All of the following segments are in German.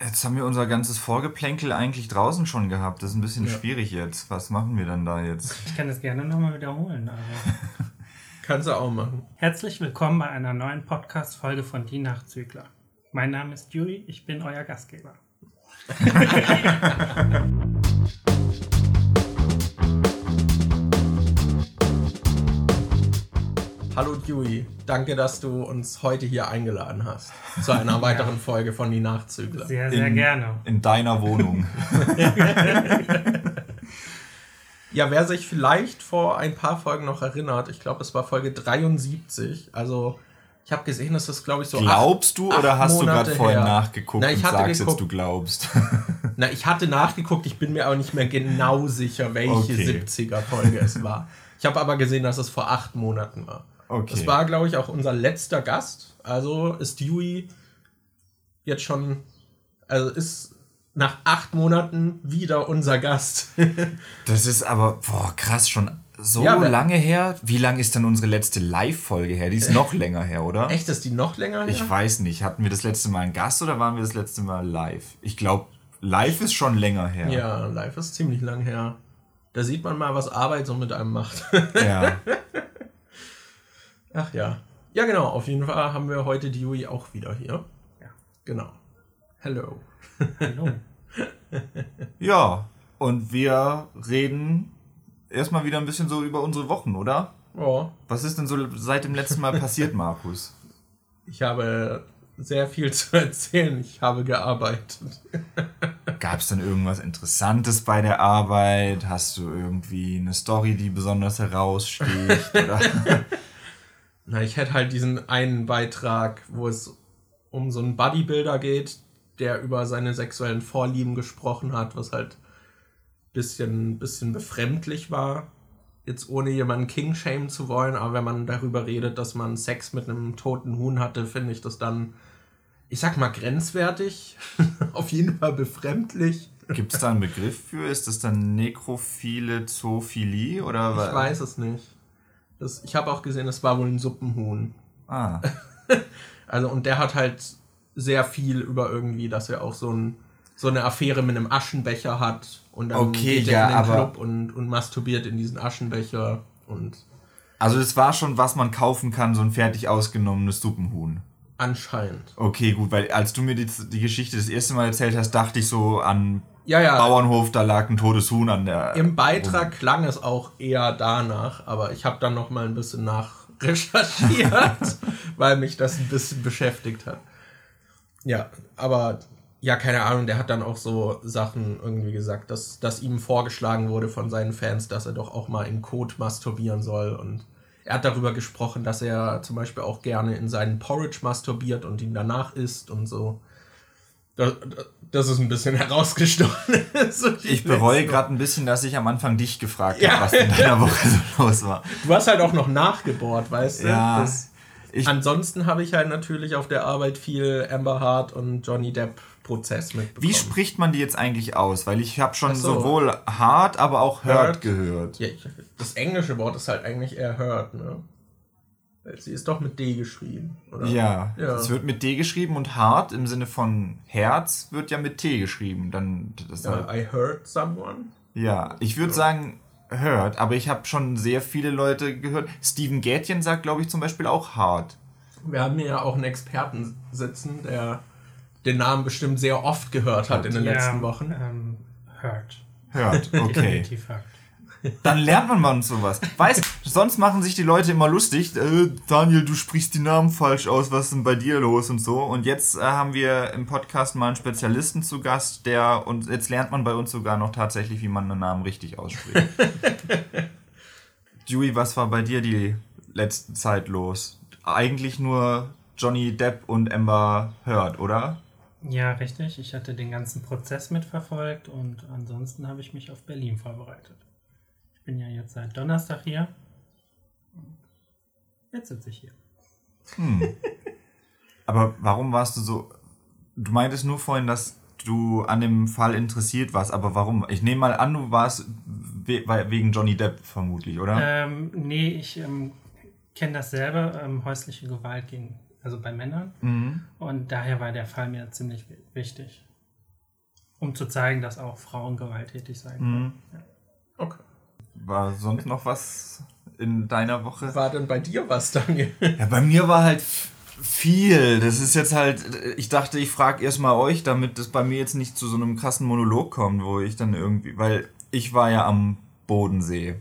Jetzt haben wir unser ganzes Vorgeplänkel eigentlich draußen schon gehabt. Das ist ein bisschen ja. schwierig jetzt. Was machen wir dann da jetzt? Ich kann das gerne nochmal wiederholen. Aber Kannst du auch machen. Herzlich willkommen bei einer neuen Podcast-Folge von Die Nachzügler. Mein Name ist Juri, ich bin euer Gastgeber. Hallo Dewey, danke, dass du uns heute hier eingeladen hast zu einer weiteren ja. Folge von Die Nachzügler. Sehr, sehr in, gerne. In deiner Wohnung. ja, wer sich vielleicht vor ein paar Folgen noch erinnert, ich glaube, es war Folge 73, also ich habe gesehen, dass das, glaube ich, so. Glaubst acht, du oder hast Monate du gerade vorhin nachgeguckt Na, ich und sagst geguckt, jetzt, du glaubst? Na, ich hatte nachgeguckt, ich bin mir aber nicht mehr genau sicher, welche okay. 70er-Folge es war. Ich habe aber gesehen, dass es vor acht Monaten war. Okay. Das war, glaube ich, auch unser letzter Gast. Also ist Dewey jetzt schon, also ist nach acht Monaten wieder unser Gast. das ist aber, boah, krass, schon so ja, lange her. Wie lang ist denn unsere letzte Live-Folge her? Die ist noch länger her, oder? Echt, ist die noch länger her? Ich weiß nicht. Hatten wir das letzte Mal einen Gast oder waren wir das letzte Mal live? Ich glaube, live ist schon länger her. Ja, live ist ziemlich lang her. Da sieht man mal, was Arbeit so mit einem macht. Ja. Ach ja. Ja, genau. Auf jeden Fall haben wir heute Dewey auch wieder hier. Ja. Genau. Hello. Hallo. ja, und wir reden erstmal wieder ein bisschen so über unsere Wochen, oder? Ja. Was ist denn so seit dem letzten Mal passiert, Markus? Ich habe sehr viel zu erzählen. Ich habe gearbeitet. Gab es denn irgendwas Interessantes bei der Arbeit? Hast du irgendwie eine Story, die besonders heraussticht? Oder? Na, ich hätte halt diesen einen Beitrag, wo es um so einen Bodybuilder geht, der über seine sexuellen Vorlieben gesprochen hat, was halt bisschen, bisschen befremdlich war. Jetzt ohne jemanden King shamen zu wollen, aber wenn man darüber redet, dass man Sex mit einem toten Huhn hatte, finde ich das dann, ich sag mal, grenzwertig. Auf jeden Fall befremdlich. Gibt es da einen Begriff für? Ist das dann nekrophile Zoophilie? Oder ich weiß es nicht. Das, ich habe auch gesehen, es war wohl ein Suppenhuhn. Ah. also, und der hat halt sehr viel über irgendwie, dass er auch so, ein, so eine Affäre mit einem Aschenbecher hat und dann okay, geht er ja, in den Club und, und masturbiert in diesen Aschenbecher und. Also, es war schon, was man kaufen kann, so ein fertig ausgenommenes Suppenhuhn. Anscheinend. Okay, gut, weil als du mir die, die Geschichte das erste Mal erzählt hast, dachte ich so an ja, ja. Bauernhof, da lag ein totes Huhn an der. Im Beitrag Rum. klang es auch eher danach, aber ich habe dann noch mal ein bisschen nachrecherchiert, weil mich das ein bisschen beschäftigt hat. Ja, aber ja, keine Ahnung, der hat dann auch so Sachen irgendwie gesagt, dass, dass ihm vorgeschlagen wurde von seinen Fans, dass er doch auch mal in Code masturbieren soll und er hat darüber gesprochen, dass er zum Beispiel auch gerne in seinen Porridge masturbiert und ihn danach isst und so. Das, das ist ein bisschen herausgestochen. so ich bereue gerade ein bisschen, dass ich am Anfang dich gefragt ja. habe, was in deiner Woche so los war. Du hast halt auch noch nachgebohrt, weißt du? Ja. Das, ansonsten habe ich halt natürlich auf der Arbeit viel Amber Hart und Johnny Depp Prozess mitbekommen. Wie spricht man die jetzt eigentlich aus? Weil ich habe schon so. sowohl Hart, aber auch Hurt, hurt. gehört. Ja, das englische Wort ist halt eigentlich eher Hurt, ne? Sie ist doch mit D geschrieben, oder? Ja, ja, es wird mit D geschrieben und hart im Sinne von Herz wird ja mit T geschrieben. Dann, das ja, halt I heard someone. Ja, ich würde sagen hört, aber ich habe schon sehr viele Leute gehört. Steven Gätjen sagt, glaube ich, zum Beispiel auch hart. Wir haben hier ja auch einen Experten sitzen, der den Namen bestimmt sehr oft gehört hat in den ja, letzten Wochen. Ähm, hört. Hört, okay. Definitiv hört. Dann lernt man mal sowas. Weißt, sonst machen sich die Leute immer lustig. Äh, Daniel, du sprichst die Namen falsch aus, was ist denn bei dir los und so. Und jetzt äh, haben wir im Podcast mal einen Spezialisten zu Gast, der und jetzt lernt man bei uns sogar noch tatsächlich, wie man einen Namen richtig ausspricht. Dewey, was war bei dir die letzte Zeit los? Eigentlich nur Johnny Depp und Amber Heard, oder? Ja, richtig. Ich hatte den ganzen Prozess mitverfolgt und ansonsten habe ich mich auf Berlin vorbereitet bin ja jetzt seit Donnerstag hier. Jetzt sitze ich hier. Hm. Aber warum warst du so. Du meintest nur vorhin, dass du an dem Fall interessiert warst, aber warum? Ich nehme mal an, du warst wegen Johnny Depp vermutlich, oder? Ähm, nee, ich ähm, kenne das selber, ähm, häusliche Gewalt gegen, also bei Männern. Mhm. Und daher war der Fall mir ziemlich wichtig. Um zu zeigen, dass auch Frauen gewalttätig sein können. Mhm. Ja. Okay. War sonst noch was in deiner Woche? War denn bei dir was, Daniel? Ja, bei mir war halt viel. Das ist jetzt halt, ich dachte, ich frage erstmal euch, damit das bei mir jetzt nicht zu so einem krassen Monolog kommt, wo ich dann irgendwie, weil ich war ja am Bodensee.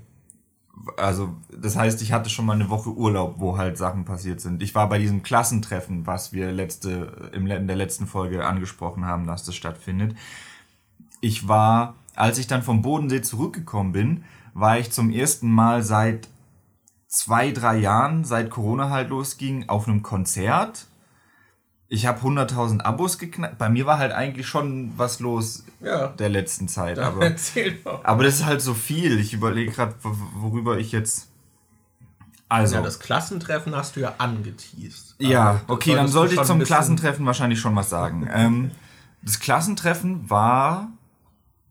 Also, das heißt, ich hatte schon mal eine Woche Urlaub, wo halt Sachen passiert sind. Ich war bei diesem Klassentreffen, was wir letzte, in der letzten Folge angesprochen haben, dass das stattfindet. Ich war, als ich dann vom Bodensee zurückgekommen bin, war ich zum ersten Mal seit zwei, drei Jahren, seit Corona halt losging, auf einem Konzert. Ich habe 100.000 Abos geknackt. Bei mir war halt eigentlich schon was los ja. der letzten Zeit. Aber, aber das ist halt so viel. Ich überlege gerade, worüber ich jetzt. Also. Ja, das Klassentreffen hast du ja angeteased. Ja, okay, dann sollte ich zum Klassentreffen wahrscheinlich schon was sagen. ähm, das Klassentreffen war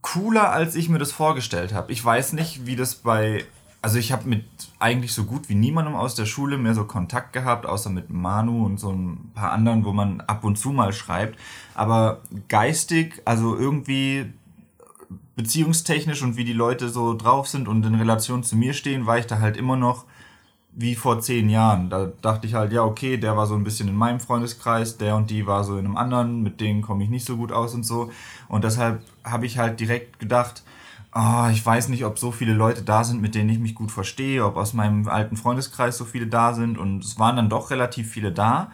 cooler, als ich mir das vorgestellt habe. Ich weiß nicht, wie das bei also ich habe mit eigentlich so gut wie niemandem aus der Schule mehr so Kontakt gehabt, außer mit Manu und so ein paar anderen, wo man ab und zu mal schreibt. Aber geistig, also irgendwie beziehungstechnisch und wie die Leute so drauf sind und in Relation zu mir stehen, war ich da halt immer noch wie vor zehn Jahren. Da dachte ich halt, ja, okay, der war so ein bisschen in meinem Freundeskreis, der und die war so in einem anderen, mit denen komme ich nicht so gut aus und so. Und deshalb habe ich halt direkt gedacht, oh, ich weiß nicht, ob so viele Leute da sind, mit denen ich mich gut verstehe, ob aus meinem alten Freundeskreis so viele da sind. Und es waren dann doch relativ viele da.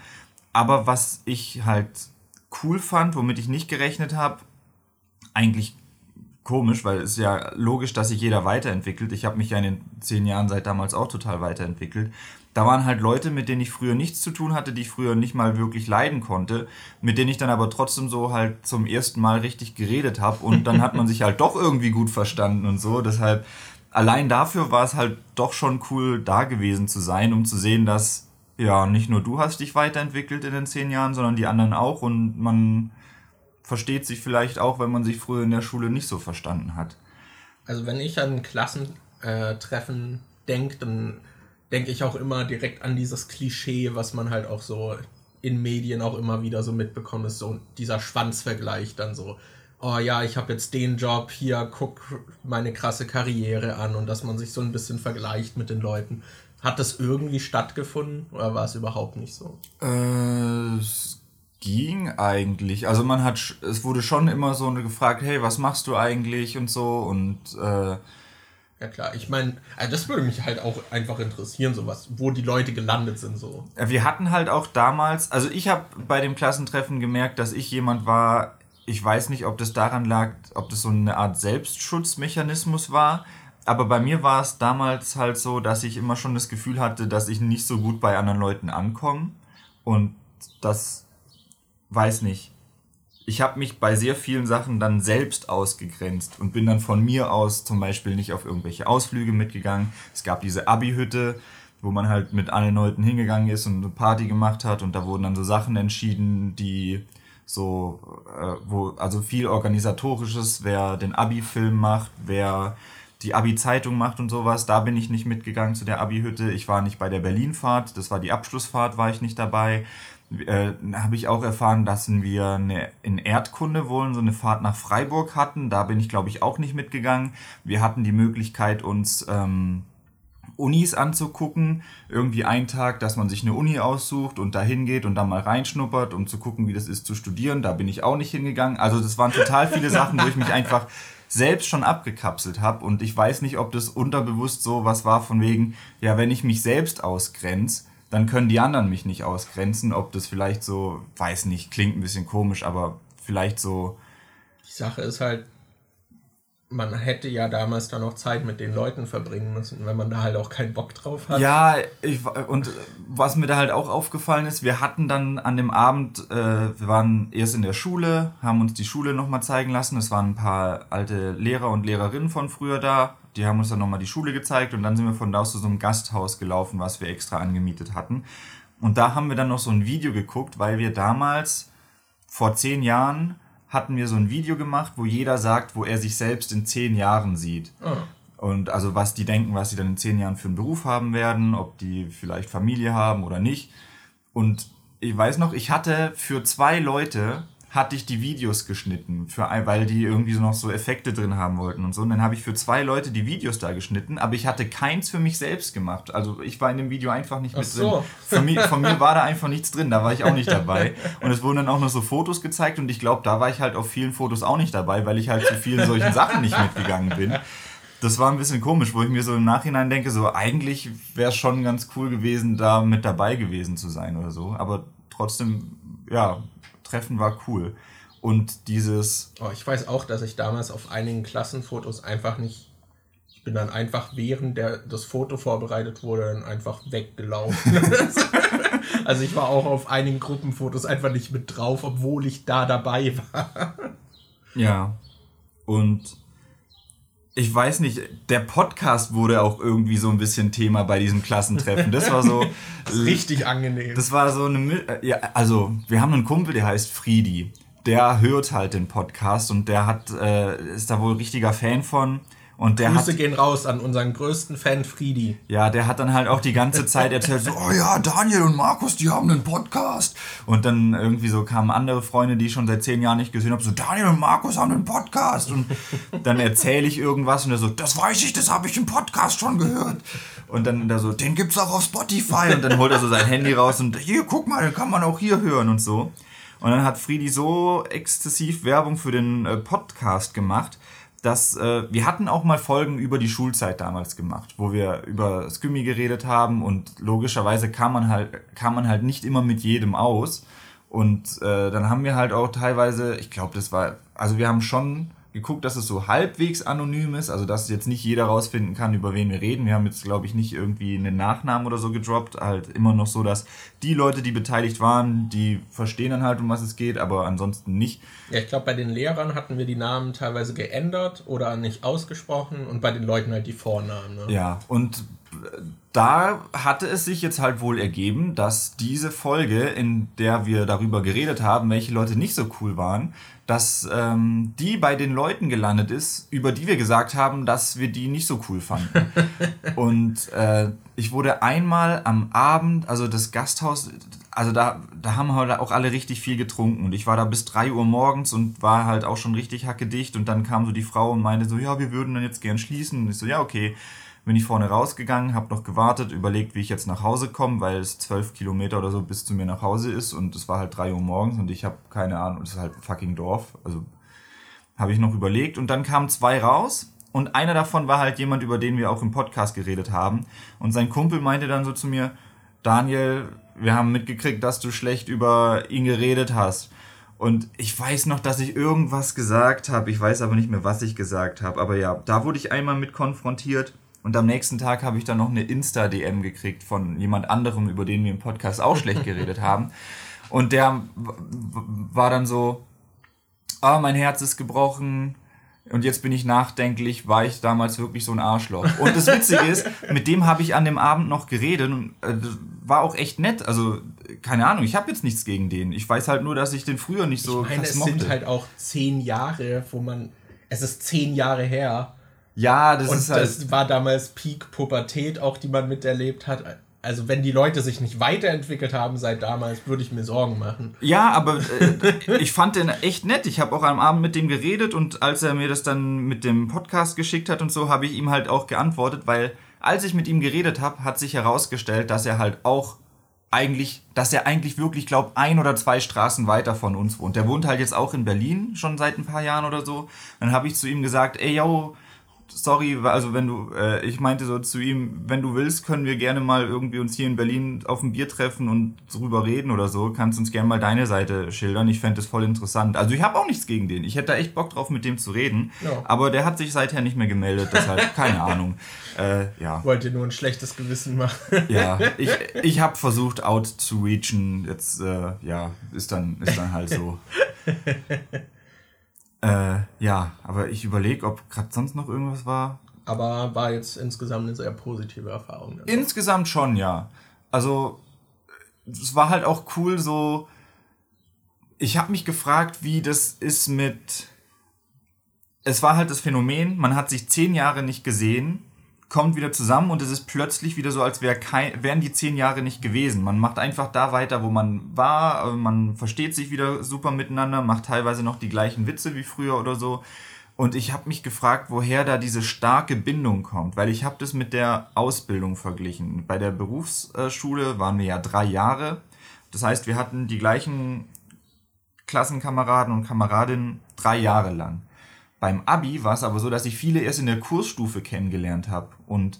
Aber was ich halt cool fand, womit ich nicht gerechnet habe, eigentlich komisch, weil es ist ja logisch, dass sich jeder weiterentwickelt. Ich habe mich ja in den zehn Jahren seit damals auch total weiterentwickelt da waren halt Leute, mit denen ich früher nichts zu tun hatte, die ich früher nicht mal wirklich leiden konnte, mit denen ich dann aber trotzdem so halt zum ersten Mal richtig geredet habe und dann hat man sich halt doch irgendwie gut verstanden und so. Deshalb allein dafür war es halt doch schon cool, da gewesen zu sein, um zu sehen, dass ja nicht nur du hast dich weiterentwickelt in den zehn Jahren, sondern die anderen auch und man versteht sich vielleicht auch, wenn man sich früher in der Schule nicht so verstanden hat. Also wenn ich an Klassentreffen denke, dann denke ich auch immer direkt an dieses Klischee, was man halt auch so in Medien auch immer wieder so mitbekommt, ist so dieser Schwanzvergleich dann so. Oh ja, ich habe jetzt den Job, hier guck meine krasse Karriere an und dass man sich so ein bisschen vergleicht mit den Leuten. Hat das irgendwie stattgefunden oder war es überhaupt nicht so? Äh, es ging eigentlich. Also man hat, es wurde schon immer so gefragt, hey, was machst du eigentlich und so und äh, ja klar, ich meine, also das würde mich halt auch einfach interessieren, sowas, wo die Leute gelandet sind so. Wir hatten halt auch damals, also ich habe bei dem Klassentreffen gemerkt, dass ich jemand war, ich weiß nicht, ob das daran lag, ob das so eine Art Selbstschutzmechanismus war, aber bei mir war es damals halt so, dass ich immer schon das Gefühl hatte, dass ich nicht so gut bei anderen Leuten ankomme und das weiß nicht ich habe mich bei sehr vielen Sachen dann selbst ausgegrenzt und bin dann von mir aus zum Beispiel nicht auf irgendwelche Ausflüge mitgegangen. Es gab diese Abi-Hütte, wo man halt mit allen Leuten hingegangen ist und eine Party gemacht hat und da wurden dann so Sachen entschieden, die so, äh, wo, also viel organisatorisches, wer den Abi-Film macht, wer die Abi-Zeitung macht und sowas, da bin ich nicht mitgegangen zu der Abi-Hütte. Ich war nicht bei der Berlin-Fahrt, das war die Abschlussfahrt, war ich nicht dabei äh, habe ich auch erfahren, dass wir eine, in Erdkunde wohl so eine Fahrt nach Freiburg hatten. Da bin ich, glaube ich, auch nicht mitgegangen. Wir hatten die Möglichkeit, uns ähm, Unis anzugucken. Irgendwie einen Tag, dass man sich eine Uni aussucht und da hingeht und dann mal reinschnuppert, um zu gucken, wie das ist zu studieren. Da bin ich auch nicht hingegangen. Also das waren total viele Sachen, wo ich mich einfach selbst schon abgekapselt habe. Und ich weiß nicht, ob das unterbewusst so was war von wegen, ja, wenn ich mich selbst ausgrenze, dann können die anderen mich nicht ausgrenzen. Ob das vielleicht so, weiß nicht, klingt ein bisschen komisch, aber vielleicht so. Die Sache ist halt, man hätte ja damals dann noch Zeit mit den Leuten verbringen müssen, wenn man da halt auch keinen Bock drauf hat. Ja, ich, und was mir da halt auch aufgefallen ist, wir hatten dann an dem Abend, äh, wir waren erst in der Schule, haben uns die Schule nochmal zeigen lassen. Es waren ein paar alte Lehrer und Lehrerinnen von früher da die haben uns dann nochmal die Schule gezeigt und dann sind wir von da aus zu so einem Gasthaus gelaufen, was wir extra angemietet hatten. Und da haben wir dann noch so ein Video geguckt, weil wir damals, vor zehn Jahren, hatten wir so ein Video gemacht, wo jeder sagt, wo er sich selbst in zehn Jahren sieht. Oh. Und also was die denken, was sie dann in zehn Jahren für einen Beruf haben werden, ob die vielleicht Familie haben oder nicht. Und ich weiß noch, ich hatte für zwei Leute hatte ich die Videos geschnitten, für, weil die irgendwie so noch so Effekte drin haben wollten und so. Und dann habe ich für zwei Leute die Videos da geschnitten, aber ich hatte keins für mich selbst gemacht. Also ich war in dem Video einfach nicht mit so. drin. Von mir, von mir war da einfach nichts drin, da war ich auch nicht dabei. Und es wurden dann auch noch so Fotos gezeigt und ich glaube, da war ich halt auf vielen Fotos auch nicht dabei, weil ich halt zu vielen solchen Sachen nicht mitgegangen bin. Das war ein bisschen komisch, wo ich mir so im Nachhinein denke, so eigentlich wäre es schon ganz cool gewesen, da mit dabei gewesen zu sein oder so. Aber trotzdem, ja, Treffen war cool. Und dieses. Oh, ich weiß auch, dass ich damals auf einigen Klassenfotos einfach nicht. Ich bin dann einfach, während der, das Foto vorbereitet wurde, dann einfach weggelaufen. also ich war auch auf einigen Gruppenfotos einfach nicht mit drauf, obwohl ich da dabei war. Ja. Und ich weiß nicht, der Podcast wurde auch irgendwie so ein bisschen Thema bei diesem Klassentreffen. Das war so richtig angenehm. Das war so eine ja, also wir haben einen Kumpel, der heißt Friedi. Der hört halt den Podcast und der hat äh, ist da wohl richtiger Fan von und der Grüße hat, gehen raus an unseren größten Fan Friedi. Ja, der hat dann halt auch die ganze Zeit erzählt, so, oh ja, Daniel und Markus, die haben einen Podcast. Und dann irgendwie so kamen andere Freunde, die ich schon seit zehn Jahren nicht gesehen habe, so, Daniel und Markus haben einen Podcast. Und dann erzähle ich irgendwas und er so, das weiß ich, das habe ich im Podcast schon gehört. Und dann da so, den gibt's auch auf Spotify. Und dann holt er so sein Handy raus und hier, guck mal, den kann man auch hier hören und so. Und dann hat Friedi so exzessiv Werbung für den äh, Podcast gemacht, dass äh, wir hatten auch mal Folgen über die Schulzeit damals gemacht, wo wir über Skimmy geredet haben und logischerweise kam man halt kam man halt nicht immer mit jedem aus. Und äh, dann haben wir halt auch teilweise, ich glaube, das war also wir haben schon geguckt, dass es so halbwegs anonym ist, also dass jetzt nicht jeder rausfinden kann, über wen wir reden. Wir haben jetzt, glaube ich, nicht irgendwie einen Nachnamen oder so gedroppt. Halt immer noch so, dass die Leute, die beteiligt waren, die verstehen dann halt, um was es geht, aber ansonsten nicht. Ja, ich glaube, bei den Lehrern hatten wir die Namen teilweise geändert oder nicht ausgesprochen und bei den Leuten halt die Vornamen. Ne? Ja, und da hatte es sich jetzt halt wohl ergeben, dass diese Folge, in der wir darüber geredet haben, welche Leute nicht so cool waren, dass ähm, die bei den Leuten gelandet ist, über die wir gesagt haben, dass wir die nicht so cool fanden. und äh, ich wurde einmal am Abend, also das Gasthaus, also da, da haben halt auch alle richtig viel getrunken. Und ich war da bis 3 Uhr morgens und war halt auch schon richtig hackedicht. Und dann kam so die Frau und meinte so, ja, wir würden dann jetzt gern schließen. Und ich so, ja, okay bin ich vorne rausgegangen, habe noch gewartet, überlegt, wie ich jetzt nach Hause komme, weil es zwölf Kilometer oder so bis zu mir nach Hause ist und es war halt drei Uhr morgens und ich habe keine Ahnung, es ist halt fucking Dorf, also habe ich noch überlegt und dann kamen zwei raus und einer davon war halt jemand, über den wir auch im Podcast geredet haben und sein Kumpel meinte dann so zu mir, Daniel, wir haben mitgekriegt, dass du schlecht über ihn geredet hast. Und ich weiß noch, dass ich irgendwas gesagt habe. Ich weiß aber nicht mehr, was ich gesagt habe. Aber ja, da wurde ich einmal mit konfrontiert. Und am nächsten Tag habe ich dann noch eine Insta-DM gekriegt von jemand anderem, über den wir im Podcast auch schlecht geredet haben. Und der war dann so, ah, mein Herz ist gebrochen, und jetzt bin ich nachdenklich, war ich damals wirklich so ein Arschloch. Und das Witzige ist, mit dem habe ich an dem Abend noch geredet und äh, war auch echt nett. Also, keine Ahnung, ich habe jetzt nichts gegen den. Ich weiß halt nur, dass ich den früher nicht so ich meine, es mochte. sind halt auch zehn Jahre, wo man, es ist zehn Jahre her, ja, das und ist halt. Das war damals Peak Pubertät, auch die man miterlebt hat. Also wenn die Leute sich nicht weiterentwickelt haben seit damals, würde ich mir Sorgen machen. Ja, aber äh, ich fand den echt nett. Ich habe auch am Abend mit dem geredet und als er mir das dann mit dem Podcast geschickt hat und so, habe ich ihm halt auch geantwortet, weil als ich mit ihm geredet habe, hat sich herausgestellt, dass er halt auch eigentlich, dass er eigentlich wirklich glaubt, ein oder zwei Straßen weiter von uns wohnt. Der wohnt halt jetzt auch in Berlin schon seit ein paar Jahren oder so. Dann habe ich zu ihm gesagt, ey yo, sorry, also wenn du, äh, ich meinte so zu ihm, wenn du willst, können wir gerne mal irgendwie uns hier in Berlin auf ein Bier treffen und drüber reden oder so. Kannst uns gerne mal deine Seite schildern. Ich fände das voll interessant. Also ich habe auch nichts gegen den. Ich hätte da echt Bock drauf, mit dem zu reden. Ja. Aber der hat sich seither nicht mehr gemeldet, deshalb keine Ahnung. Äh, ja. Wollt ihr nur ein schlechtes Gewissen machen? ja, ich, ich habe versucht, out zu reachen. Jetzt, äh, ja, ist dann, ist dann halt so. Äh, ja, aber ich überlege, ob gerade sonst noch irgendwas war. Aber war jetzt insgesamt eine sehr positive Erfahrung. Dann insgesamt schon, ja. Also, es war halt auch cool, so. Ich habe mich gefragt, wie das ist mit. Es war halt das Phänomen, man hat sich zehn Jahre nicht gesehen kommt wieder zusammen und es ist plötzlich wieder so, als wär kein, wären die zehn Jahre nicht gewesen. Man macht einfach da weiter, wo man war, man versteht sich wieder super miteinander, macht teilweise noch die gleichen Witze wie früher oder so. Und ich habe mich gefragt, woher da diese starke Bindung kommt, weil ich habe das mit der Ausbildung verglichen. Bei der Berufsschule waren wir ja drei Jahre. Das heißt, wir hatten die gleichen Klassenkameraden und Kameradinnen drei Jahre lang. Beim Abi war es aber so, dass ich viele erst in der Kursstufe kennengelernt habe. Und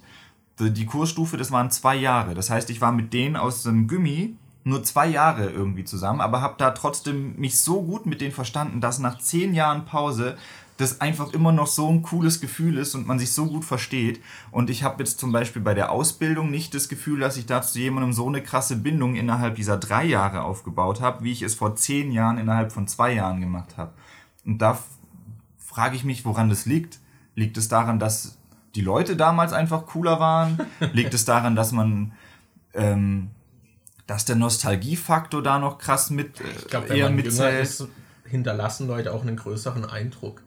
die Kursstufe, das waren zwei Jahre. Das heißt, ich war mit denen aus dem Gummi nur zwei Jahre irgendwie zusammen, aber habe da trotzdem mich so gut mit denen verstanden, dass nach zehn Jahren Pause das einfach immer noch so ein cooles Gefühl ist und man sich so gut versteht. Und ich habe jetzt zum Beispiel bei der Ausbildung nicht das Gefühl, dass ich da zu jemandem so eine krasse Bindung innerhalb dieser drei Jahre aufgebaut habe, wie ich es vor zehn Jahren innerhalb von zwei Jahren gemacht habe. Und da frage ich mich, woran das liegt. Liegt es daran, dass die Leute damals einfach cooler waren? liegt es daran, dass man, ähm, dass der Nostalgiefaktor da noch krass mit äh, ich glaub, eher mitzählt? Ist, hinterlassen Leute auch einen größeren Eindruck.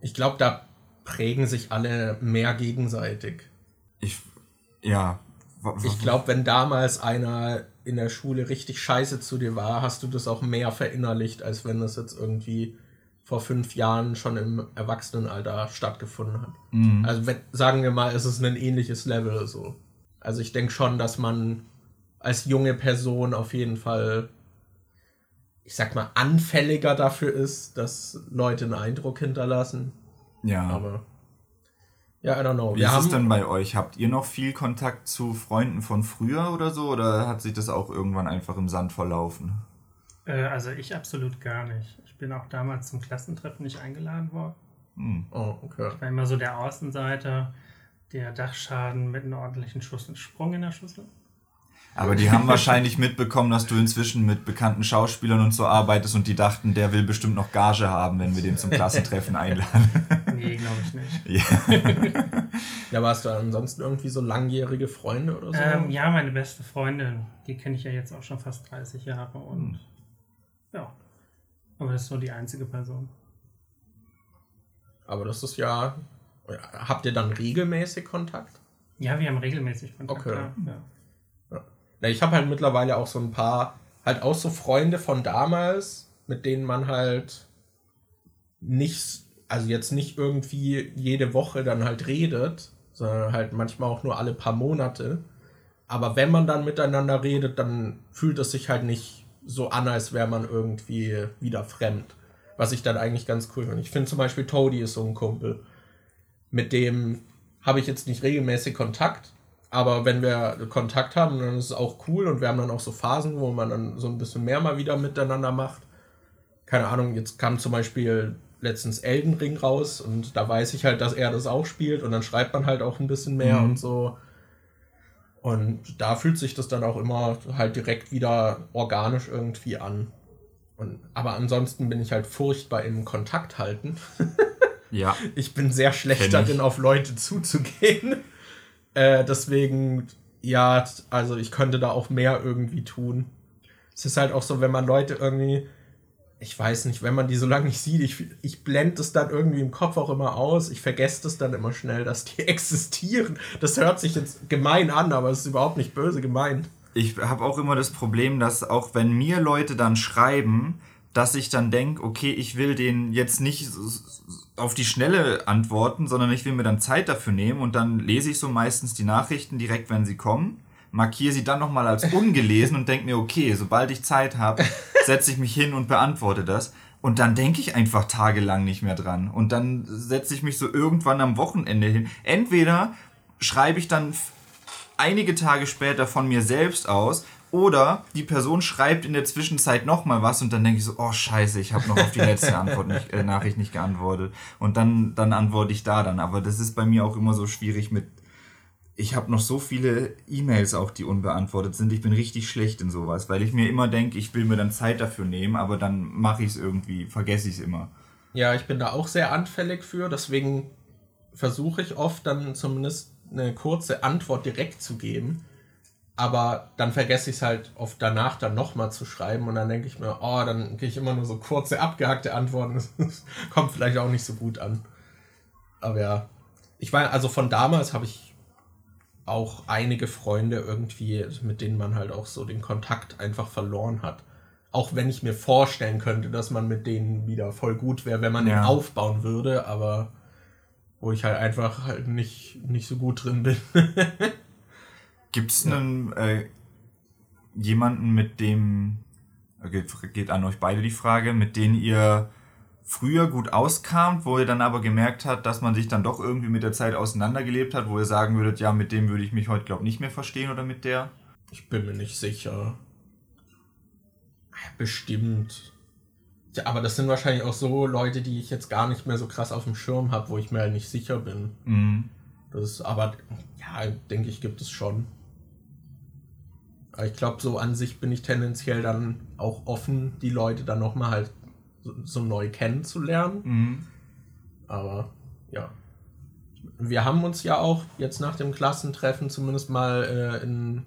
Ich glaube, da prägen sich alle mehr gegenseitig. Ich, ja. Ich glaube, wenn damals einer in der Schule richtig scheiße zu dir war, hast du das auch mehr verinnerlicht, als wenn das jetzt irgendwie vor fünf Jahren schon im Erwachsenenalter stattgefunden hat. Mhm. Also wenn, sagen wir mal, es ist ein ähnliches Level so. Also ich denke schon, dass man als junge Person auf jeden Fall, ich sag mal, anfälliger dafür ist, dass Leute einen Eindruck hinterlassen. Ja. Aber ja, I don't know. Wie Wir ist es denn bei euch? Habt ihr noch viel Kontakt zu Freunden von früher oder so? Oder hat sich das auch irgendwann einfach im Sand verlaufen? Äh, also ich absolut gar nicht bin auch damals zum Klassentreffen nicht eingeladen worden. Hm. Oh, okay. Ich war immer so der Außenseiter, der Dachschaden mit einem ordentlichen Schuss und Sprung in der Schüssel. Aber die haben wahrscheinlich mitbekommen, dass du inzwischen mit bekannten Schauspielern und so arbeitest und die dachten, der will bestimmt noch Gage haben, wenn wir den zum Klassentreffen einladen. Nee, glaube ich nicht. Ja. ja, warst du ansonsten irgendwie so langjährige Freunde oder so? Ähm, ja, meine beste Freundin, die kenne ich ja jetzt auch schon fast 30 Jahre und hm. ja, aber das ist nur die einzige Person. Aber das ist ja. Habt ihr dann regelmäßig Kontakt? Ja, wir haben regelmäßig Kontakt. Okay. Ja. ja. Ich habe halt mittlerweile auch so ein paar, halt auch so Freunde von damals, mit denen man halt nicht, also jetzt nicht irgendwie jede Woche dann halt redet, sondern halt manchmal auch nur alle paar Monate. Aber wenn man dann miteinander redet, dann fühlt es sich halt nicht so an, als wäre man irgendwie wieder fremd. Was ich dann eigentlich ganz cool finde. Ich finde zum Beispiel Toady ist so ein Kumpel. Mit dem habe ich jetzt nicht regelmäßig Kontakt, aber wenn wir Kontakt haben, dann ist es auch cool und wir haben dann auch so Phasen, wo man dann so ein bisschen mehr mal wieder miteinander macht. Keine Ahnung, jetzt kam zum Beispiel letztens Elden Ring raus und da weiß ich halt, dass er das auch spielt und dann schreibt man halt auch ein bisschen mehr mhm. und so. Und da fühlt sich das dann auch immer halt direkt wieder organisch irgendwie an. Und, aber ansonsten bin ich halt furchtbar im Kontakt halten. ja. Ich bin sehr schlecht darin, auf Leute zuzugehen. Äh, deswegen, ja, also ich könnte da auch mehr irgendwie tun. Es ist halt auch so, wenn man Leute irgendwie ich weiß nicht, wenn man die so lange nicht sieht, ich, ich blende das dann irgendwie im Kopf auch immer aus. Ich vergesse das dann immer schnell, dass die existieren. Das hört sich jetzt gemein an, aber es ist überhaupt nicht böse gemeint. Ich habe auch immer das Problem, dass auch wenn mir Leute dann schreiben, dass ich dann denke, okay, ich will denen jetzt nicht auf die Schnelle antworten, sondern ich will mir dann Zeit dafür nehmen und dann lese ich so meistens die Nachrichten direkt, wenn sie kommen markiere sie dann nochmal als ungelesen und denke mir, okay, sobald ich Zeit habe, setze ich mich hin und beantworte das. Und dann denke ich einfach tagelang nicht mehr dran. Und dann setze ich mich so irgendwann am Wochenende hin. Entweder schreibe ich dann einige Tage später von mir selbst aus, oder die Person schreibt in der Zwischenzeit nochmal was und dann denke ich so, oh scheiße, ich habe noch auf die letzte Antwort nicht, äh, Nachricht nicht geantwortet. Und dann, dann antworte ich da dann. Aber das ist bei mir auch immer so schwierig mit ich habe noch so viele E-Mails auch, die unbeantwortet sind. Ich bin richtig schlecht in sowas, weil ich mir immer denke, ich will mir dann Zeit dafür nehmen, aber dann mache ich es irgendwie, vergesse ich es immer. Ja, ich bin da auch sehr anfällig für, deswegen versuche ich oft dann zumindest eine kurze Antwort direkt zu geben. Aber dann vergesse ich es halt oft danach dann nochmal zu schreiben und dann denke ich mir, oh, dann gehe ich immer nur so kurze, abgehackte Antworten. Das kommt vielleicht auch nicht so gut an. Aber ja, ich war, also von damals habe ich auch einige Freunde irgendwie, mit denen man halt auch so den Kontakt einfach verloren hat. Auch wenn ich mir vorstellen könnte, dass man mit denen wieder voll gut wäre, wenn man ja. den aufbauen würde, aber wo ich halt einfach halt nicht, nicht so gut drin bin. Gibt es einen äh, jemanden, mit dem, geht, geht an euch beide die Frage, mit denen ihr früher gut auskamt, wo ihr dann aber gemerkt habt, dass man sich dann doch irgendwie mit der Zeit auseinandergelebt hat, wo ihr sagen würdet, ja, mit dem würde ich mich heute, glaube ich, nicht mehr verstehen oder mit der? Ich bin mir nicht sicher. Bestimmt. Ja, aber das sind wahrscheinlich auch so Leute, die ich jetzt gar nicht mehr so krass auf dem Schirm habe, wo ich mir halt nicht sicher bin. Mhm. Das, aber ja, denke ich, gibt es schon. Aber ich glaube, so an sich bin ich tendenziell dann auch offen, die Leute dann nochmal halt so, so, neu kennenzulernen. Mhm. Aber ja. Wir haben uns ja auch jetzt nach dem Klassentreffen zumindest mal äh, in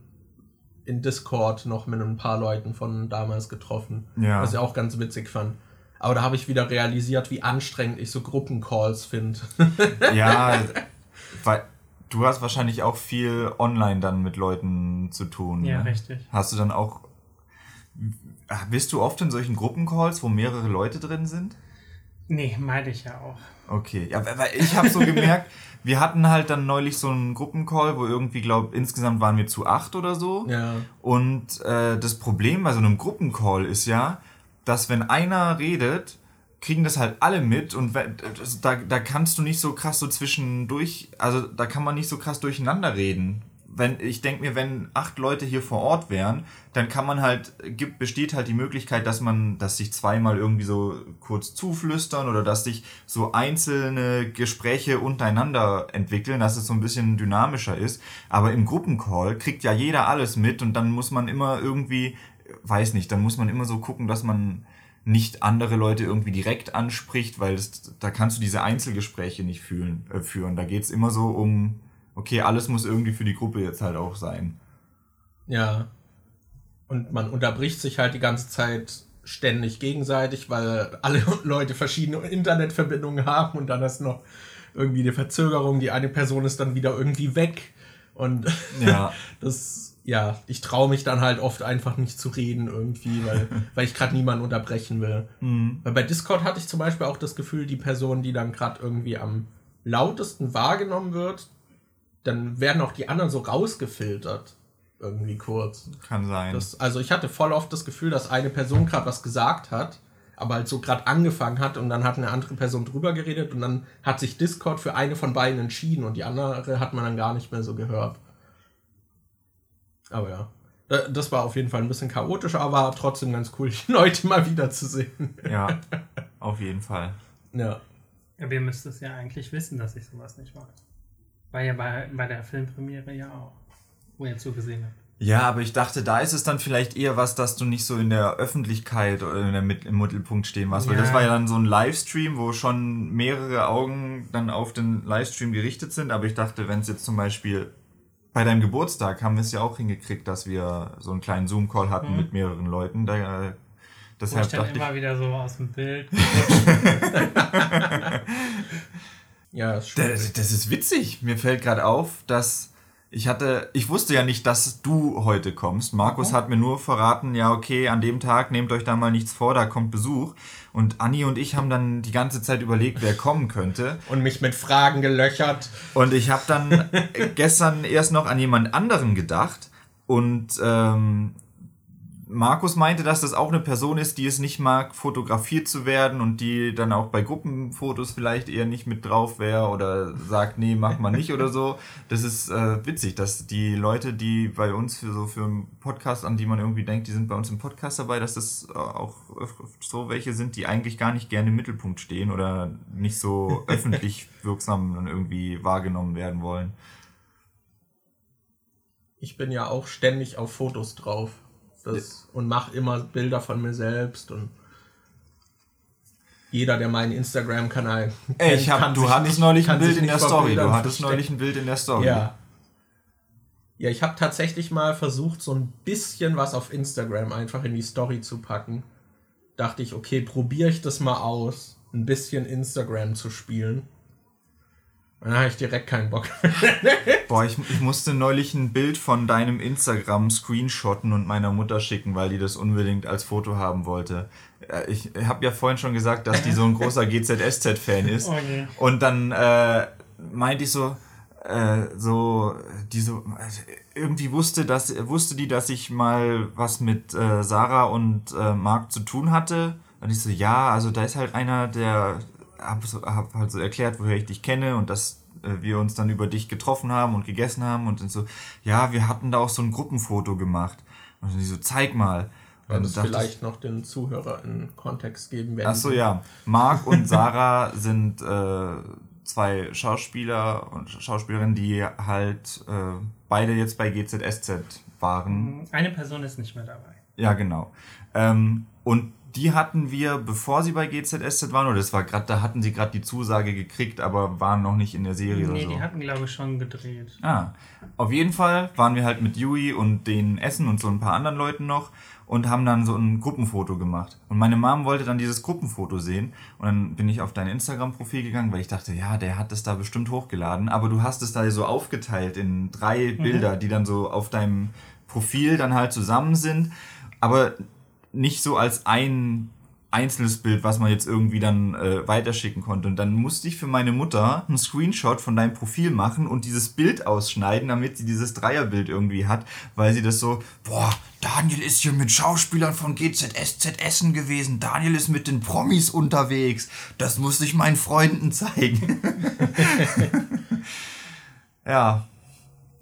in Discord noch mit ein paar Leuten von damals getroffen. Ja. Was ich auch ganz witzig fand. Aber da habe ich wieder realisiert, wie anstrengend ich so Gruppencalls finde. ja, weil du hast wahrscheinlich auch viel online dann mit Leuten zu tun. Ja, ne? richtig. Hast du dann auch. Bist du oft in solchen Gruppencalls, wo mehrere Leute drin sind? Nee, meide ich ja auch. Okay, ja, weil ich habe so gemerkt, wir hatten halt dann neulich so einen Gruppencall, wo irgendwie, glaube insgesamt waren wir zu acht oder so. Ja. Und äh, das Problem bei so einem Gruppencall ist ja, dass wenn einer redet, kriegen das halt alle mit und da, da kannst du nicht so krass so zwischendurch, also da kann man nicht so krass durcheinander reden wenn ich denke mir, wenn acht Leute hier vor Ort wären, dann kann man halt, gibt, besteht halt die Möglichkeit, dass man, dass sich zweimal irgendwie so kurz zuflüstern oder dass sich so einzelne Gespräche untereinander entwickeln, dass es so ein bisschen dynamischer ist. Aber im Gruppencall kriegt ja jeder alles mit und dann muss man immer irgendwie, weiß nicht, dann muss man immer so gucken, dass man nicht andere Leute irgendwie direkt anspricht, weil das, da kannst du diese Einzelgespräche nicht fühlen, äh, führen. Da geht's immer so um okay, alles muss irgendwie für die Gruppe jetzt halt auch sein. Ja. Und man unterbricht sich halt die ganze Zeit ständig gegenseitig, weil alle Leute verschiedene Internetverbindungen haben und dann ist noch irgendwie eine Verzögerung. Die eine Person ist dann wieder irgendwie weg. Und ja. das, ja, ich traue mich dann halt oft einfach nicht zu reden irgendwie, weil, weil ich gerade niemanden unterbrechen will. Mhm. Weil bei Discord hatte ich zum Beispiel auch das Gefühl, die Person, die dann gerade irgendwie am lautesten wahrgenommen wird, dann werden auch die anderen so rausgefiltert. Irgendwie kurz. Kann sein. Das, also ich hatte voll oft das Gefühl, dass eine Person gerade was gesagt hat, aber halt so gerade angefangen hat und dann hat eine andere Person drüber geredet und dann hat sich Discord für eine von beiden entschieden und die andere hat man dann gar nicht mehr so gehört. Aber ja. Das war auf jeden Fall ein bisschen chaotisch, aber trotzdem ganz cool, die Leute mal wiederzusehen. Ja, auf jeden Fall. Ja. Ja, wir müssten es ja eigentlich wissen, dass ich sowas nicht mag. War ja bei, bei der Filmpremiere ja auch, wo ihr zugesehen habt. Ja, aber ich dachte, da ist es dann vielleicht eher was, dass du nicht so in der Öffentlichkeit oder in der, im Mittelpunkt stehen warst. Ja. Weil das war ja dann so ein Livestream, wo schon mehrere Augen dann auf den Livestream gerichtet sind. Aber ich dachte, wenn es jetzt zum Beispiel bei deinem Geburtstag haben wir es ja auch hingekriegt, dass wir so einen kleinen Zoom-Call hatten mhm. mit mehreren Leuten. Da, deshalb Wo ich dann immer ich, wieder so aus dem Bild. Ja, das, das, das ist witzig. Mir fällt gerade auf, dass ich hatte, ich wusste ja nicht, dass du heute kommst. Markus okay. hat mir nur verraten, ja, okay, an dem Tag nehmt euch da mal nichts vor, da kommt Besuch. Und Anni und ich haben dann die ganze Zeit überlegt, wer kommen könnte. Und mich mit Fragen gelöchert. Und ich habe dann gestern erst noch an jemand anderen gedacht. Und ähm, Markus meinte, dass das auch eine Person ist, die es nicht mag, fotografiert zu werden und die dann auch bei Gruppenfotos vielleicht eher nicht mit drauf wäre oder sagt, nee, mach mal nicht oder so. Das ist äh, witzig, dass die Leute, die bei uns für so für einen Podcast, an die man irgendwie denkt, die sind bei uns im Podcast dabei, dass das äh, auch so welche sind, die eigentlich gar nicht gerne im Mittelpunkt stehen oder nicht so öffentlich wirksam dann irgendwie wahrgenommen werden wollen. Ich bin ja auch ständig auf Fotos drauf. Das, und mache immer Bilder von mir selbst und jeder, der meinen Instagram-Kanal Ey, ich hab, du hattest nicht, neulich ein Bild in der Story. Du hattest neulich ein Bild in der Story. Ja. Ja, ich habe tatsächlich mal versucht, so ein bisschen was auf Instagram einfach in die Story zu packen. Dachte ich, okay, probiere ich das mal aus, ein bisschen Instagram zu spielen. Dann habe ich direkt keinen Bock. Boah, ich, ich musste neulich ein Bild von deinem Instagram screenshotten und meiner Mutter schicken, weil die das unbedingt als Foto haben wollte. Äh, ich habe ja vorhin schon gesagt, dass die so ein großer GZSZ-Fan ist. Oh nee. Und dann äh, meinte ich so, äh, so, die so, irgendwie wusste, dass, wusste die, dass ich mal was mit äh, Sarah und äh, Marc zu tun hatte. Und ich so, ja, also da ist halt einer, der hab, so, hab halt so erklärt, woher ich dich kenne und dass äh, wir uns dann über dich getroffen haben und gegessen haben und dann so, ja, wir hatten da auch so ein Gruppenfoto gemacht. Und die so, zeig mal. Wenn es vielleicht noch den Zuhörer in Kontext geben werden. Achso, ja. Marc und Sarah sind äh, zwei Schauspieler und Schauspielerinnen, die halt äh, beide jetzt bei GZSZ waren. Mhm. Eine Person ist nicht mehr dabei. Ja, genau. Ähm, und die hatten wir, bevor sie bei GZSZ waren, oder das war gerade, da hatten sie gerade die Zusage gekriegt, aber waren noch nicht in der Serie nee, oder so. Nee, die hatten, glaube ich, schon gedreht. Ah, auf jeden Fall waren wir halt mit Yui und den Essen und so ein paar anderen Leuten noch und haben dann so ein Gruppenfoto gemacht. Und meine Mom wollte dann dieses Gruppenfoto sehen und dann bin ich auf dein Instagram-Profil gegangen, weil ich dachte, ja, der hat das da bestimmt hochgeladen, aber du hast es da so aufgeteilt in drei mhm. Bilder, die dann so auf deinem Profil dann halt zusammen sind, aber nicht so als ein einzelnes Bild, was man jetzt irgendwie dann äh, weiterschicken konnte. Und dann musste ich für meine Mutter einen Screenshot von deinem Profil machen und dieses Bild ausschneiden, damit sie dieses Dreierbild irgendwie hat, weil sie das so, boah, Daniel ist hier mit Schauspielern von GZSZ Essen gewesen, Daniel ist mit den Promis unterwegs, das muss ich meinen Freunden zeigen. ja,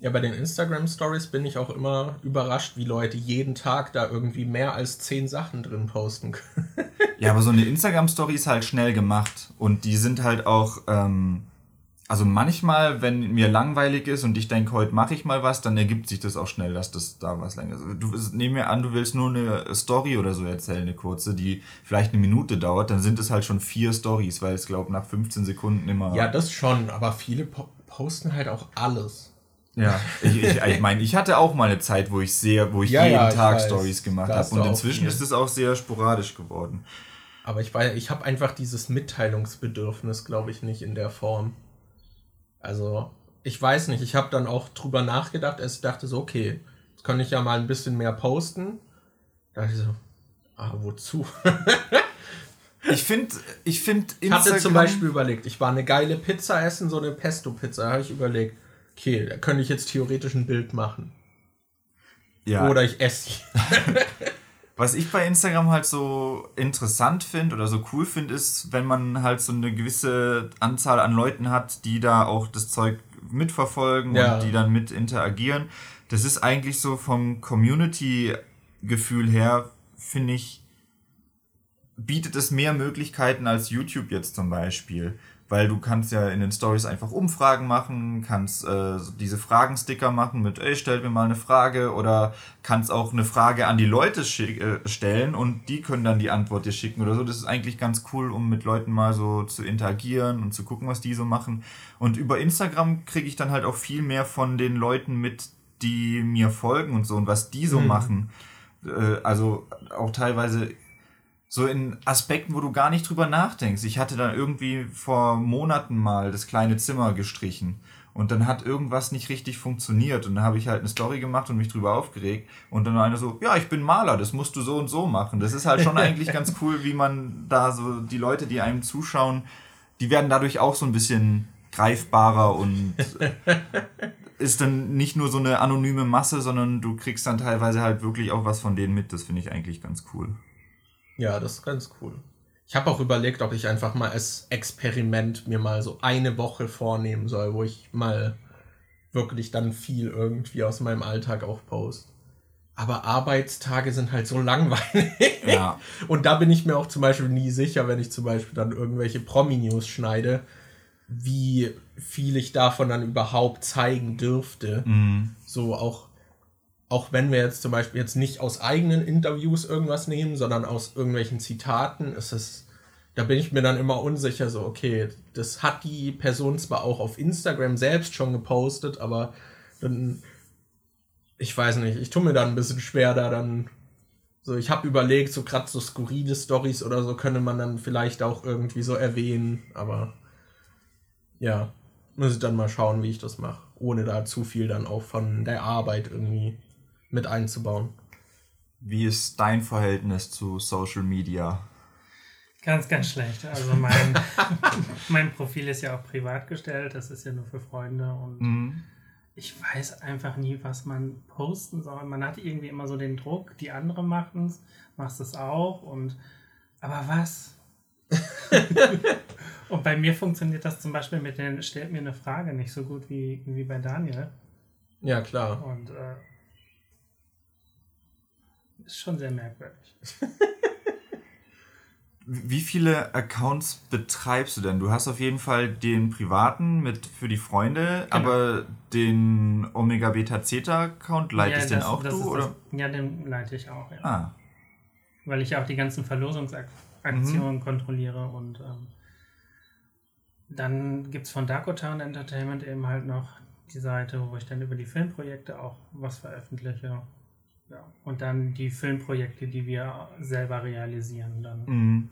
ja, bei den Instagram Stories bin ich auch immer überrascht, wie Leute jeden Tag da irgendwie mehr als zehn Sachen drin posten können. ja, aber so eine Instagram Story ist halt schnell gemacht und die sind halt auch, ähm, also manchmal, wenn mir langweilig ist und ich denke, heute mache ich mal was, dann ergibt sich das auch schnell, dass das da was länger ist. Du nehmen mir an, du willst nur eine Story oder so erzählen, eine kurze, die vielleicht eine Minute dauert, dann sind es halt schon vier Stories, weil es glaube nach 15 Sekunden immer. Ja, das schon, aber viele po posten halt auch alles. Ja, ich, ich, ich meine, ich hatte auch mal eine Zeit, wo ich sehr, wo ich ja, jeden ja, Tag Stories gemacht habe und inzwischen ist es auch sehr sporadisch geworden. Aber ich weiß, ich habe einfach dieses Mitteilungsbedürfnis, glaube ich, nicht in der Form. Also, ich weiß nicht, ich habe dann auch drüber nachgedacht, als ich dachte so, okay, jetzt kann ich ja mal ein bisschen mehr posten. Da dachte ich so, ah, wozu? ich finde, ich finde Ich hatte zum Beispiel überlegt, ich war eine geile Pizza essen, so eine Pesto-Pizza, habe ich überlegt okay, da könnte ich jetzt theoretisch ein Bild machen. Ja. Oder ich esse. Was ich bei Instagram halt so interessant finde oder so cool finde, ist, wenn man halt so eine gewisse Anzahl an Leuten hat, die da auch das Zeug mitverfolgen ja. und die dann mit interagieren. Das ist eigentlich so vom Community-Gefühl her, finde ich, bietet es mehr Möglichkeiten als YouTube jetzt zum Beispiel weil du kannst ja in den Stories einfach Umfragen machen, kannst äh, diese Fragensticker machen mit, ey, stell mir mal eine Frage oder kannst auch eine Frage an die Leute äh, stellen und die können dann die Antwort dir schicken oder so. Das ist eigentlich ganz cool, um mit Leuten mal so zu interagieren und zu gucken, was die so machen. Und über Instagram kriege ich dann halt auch viel mehr von den Leuten mit, die mir folgen und so und was die so mhm. machen. Äh, also auch teilweise so in Aspekten, wo du gar nicht drüber nachdenkst. Ich hatte da irgendwie vor Monaten mal das kleine Zimmer gestrichen und dann hat irgendwas nicht richtig funktioniert und dann habe ich halt eine Story gemacht und mich drüber aufgeregt und dann einer so, ja, ich bin Maler, das musst du so und so machen. Das ist halt schon eigentlich ganz cool, wie man da so die Leute, die einem zuschauen, die werden dadurch auch so ein bisschen greifbarer und ist dann nicht nur so eine anonyme Masse, sondern du kriegst dann teilweise halt wirklich auch was von denen mit. Das finde ich eigentlich ganz cool. Ja, das ist ganz cool. Ich habe auch überlegt, ob ich einfach mal als Experiment mir mal so eine Woche vornehmen soll, wo ich mal wirklich dann viel irgendwie aus meinem Alltag auch post. Aber Arbeitstage sind halt so langweilig. Ja. Und da bin ich mir auch zum Beispiel nie sicher, wenn ich zum Beispiel dann irgendwelche Promi-News schneide, wie viel ich davon dann überhaupt zeigen dürfte. Mhm. So auch auch wenn wir jetzt zum Beispiel jetzt nicht aus eigenen Interviews irgendwas nehmen, sondern aus irgendwelchen Zitaten, ist es, da bin ich mir dann immer unsicher, so, okay, das hat die Person zwar auch auf Instagram selbst schon gepostet, aber dann, ich weiß nicht, ich tue mir dann ein bisschen schwer, da dann, so, ich habe überlegt, so gerade so skurrile Stories oder so könnte man dann vielleicht auch irgendwie so erwähnen, aber ja. muss ich dann mal schauen, wie ich das mache, ohne da zu viel dann auch von der Arbeit irgendwie mit einzubauen. Wie ist dein Verhältnis zu Social Media? Ganz, ganz schlecht. Also mein, mein Profil ist ja auch privat gestellt, das ist ja nur für Freunde und mhm. ich weiß einfach nie, was man posten soll. Man hat irgendwie immer so den Druck, die anderen machen es, machst es auch und aber was? und bei mir funktioniert das zum Beispiel mit den, stellt mir eine Frage nicht so gut wie, wie bei Daniel. Ja, klar. Und äh, ist schon sehr merkwürdig. Wie viele Accounts betreibst du denn? Du hast auf jeden Fall den privaten mit für die Freunde, genau. aber den Omega Beta Zeta Account leitest ja, das, den auch du oder? Das, ja, den leite ich auch. Ja. Ah. Weil ich ja auch die ganzen Verlosungsaktionen mhm. kontrolliere und ähm, dann gibt es von Darkotown Entertainment eben halt noch die Seite, wo ich dann über die Filmprojekte auch was veröffentliche. Ja. Und dann die Filmprojekte, die wir selber realisieren. Dann mhm.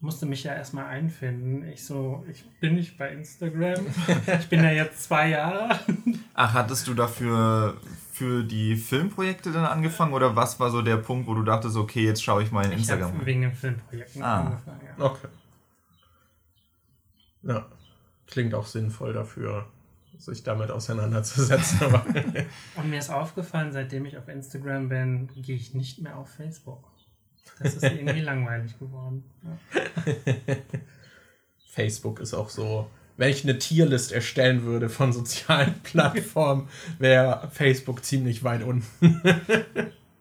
musste mich ja erstmal einfinden. Ich so, ich bin nicht bei Instagram. ich bin ja jetzt zwei Jahre. Ach, hattest du dafür für die Filmprojekte dann angefangen oder was war so der Punkt, wo du dachtest, okay, jetzt schaue ich mal in Instagram? Ich wegen den Filmprojekten ah. angefangen, ja. Okay. Ja, klingt auch sinnvoll dafür sich damit auseinanderzusetzen. Und mir ist aufgefallen, seitdem ich auf Instagram bin, gehe ich nicht mehr auf Facebook. Das ist irgendwie langweilig geworden. Ja. Facebook ist auch so. Wenn ich eine Tierlist erstellen würde von sozialen Plattformen, wäre Facebook ziemlich weit unten.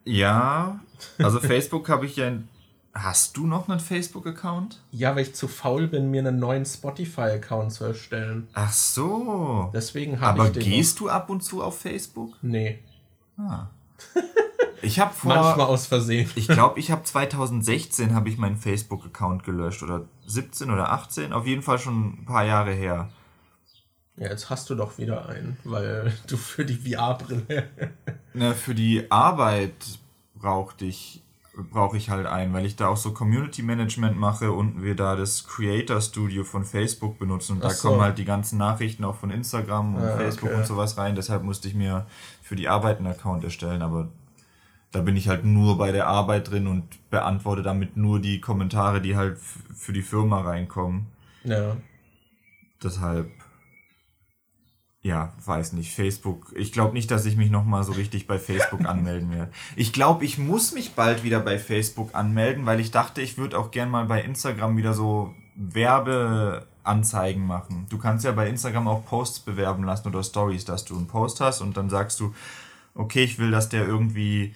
ja, also Facebook habe ich ja in Hast du noch einen Facebook-Account? Ja, weil ich zu faul bin, mir einen neuen Spotify-Account zu erstellen. Ach so. Deswegen habe ich. Aber gehst noch. du ab und zu auf Facebook? Nee. Ah. Ich habe vor. Manchmal aus Versehen. Ich glaube, ich habe 2016 habe ich meinen Facebook-Account gelöscht oder 17 oder 18, auf jeden Fall schon ein paar Jahre her. Ja, jetzt hast du doch wieder einen, weil du für die VR-Brille. Na, für die Arbeit brauchte ich brauche ich halt ein, weil ich da auch so Community Management mache und wir da das Creator Studio von Facebook benutzen und Ach da so. kommen halt die ganzen Nachrichten auch von Instagram und ja, Facebook okay. und sowas rein. Deshalb musste ich mir für die Arbeit einen Account erstellen, aber da bin ich halt nur bei der Arbeit drin und beantworte damit nur die Kommentare, die halt für die Firma reinkommen. Ja. Deshalb ja, weiß nicht, Facebook. Ich glaube nicht, dass ich mich nochmal so richtig bei Facebook anmelden werde. Ich glaube, ich muss mich bald wieder bei Facebook anmelden, weil ich dachte, ich würde auch gern mal bei Instagram wieder so Werbeanzeigen machen. Du kannst ja bei Instagram auch Posts bewerben lassen oder Stories, dass du einen Post hast und dann sagst du, okay, ich will, dass der irgendwie.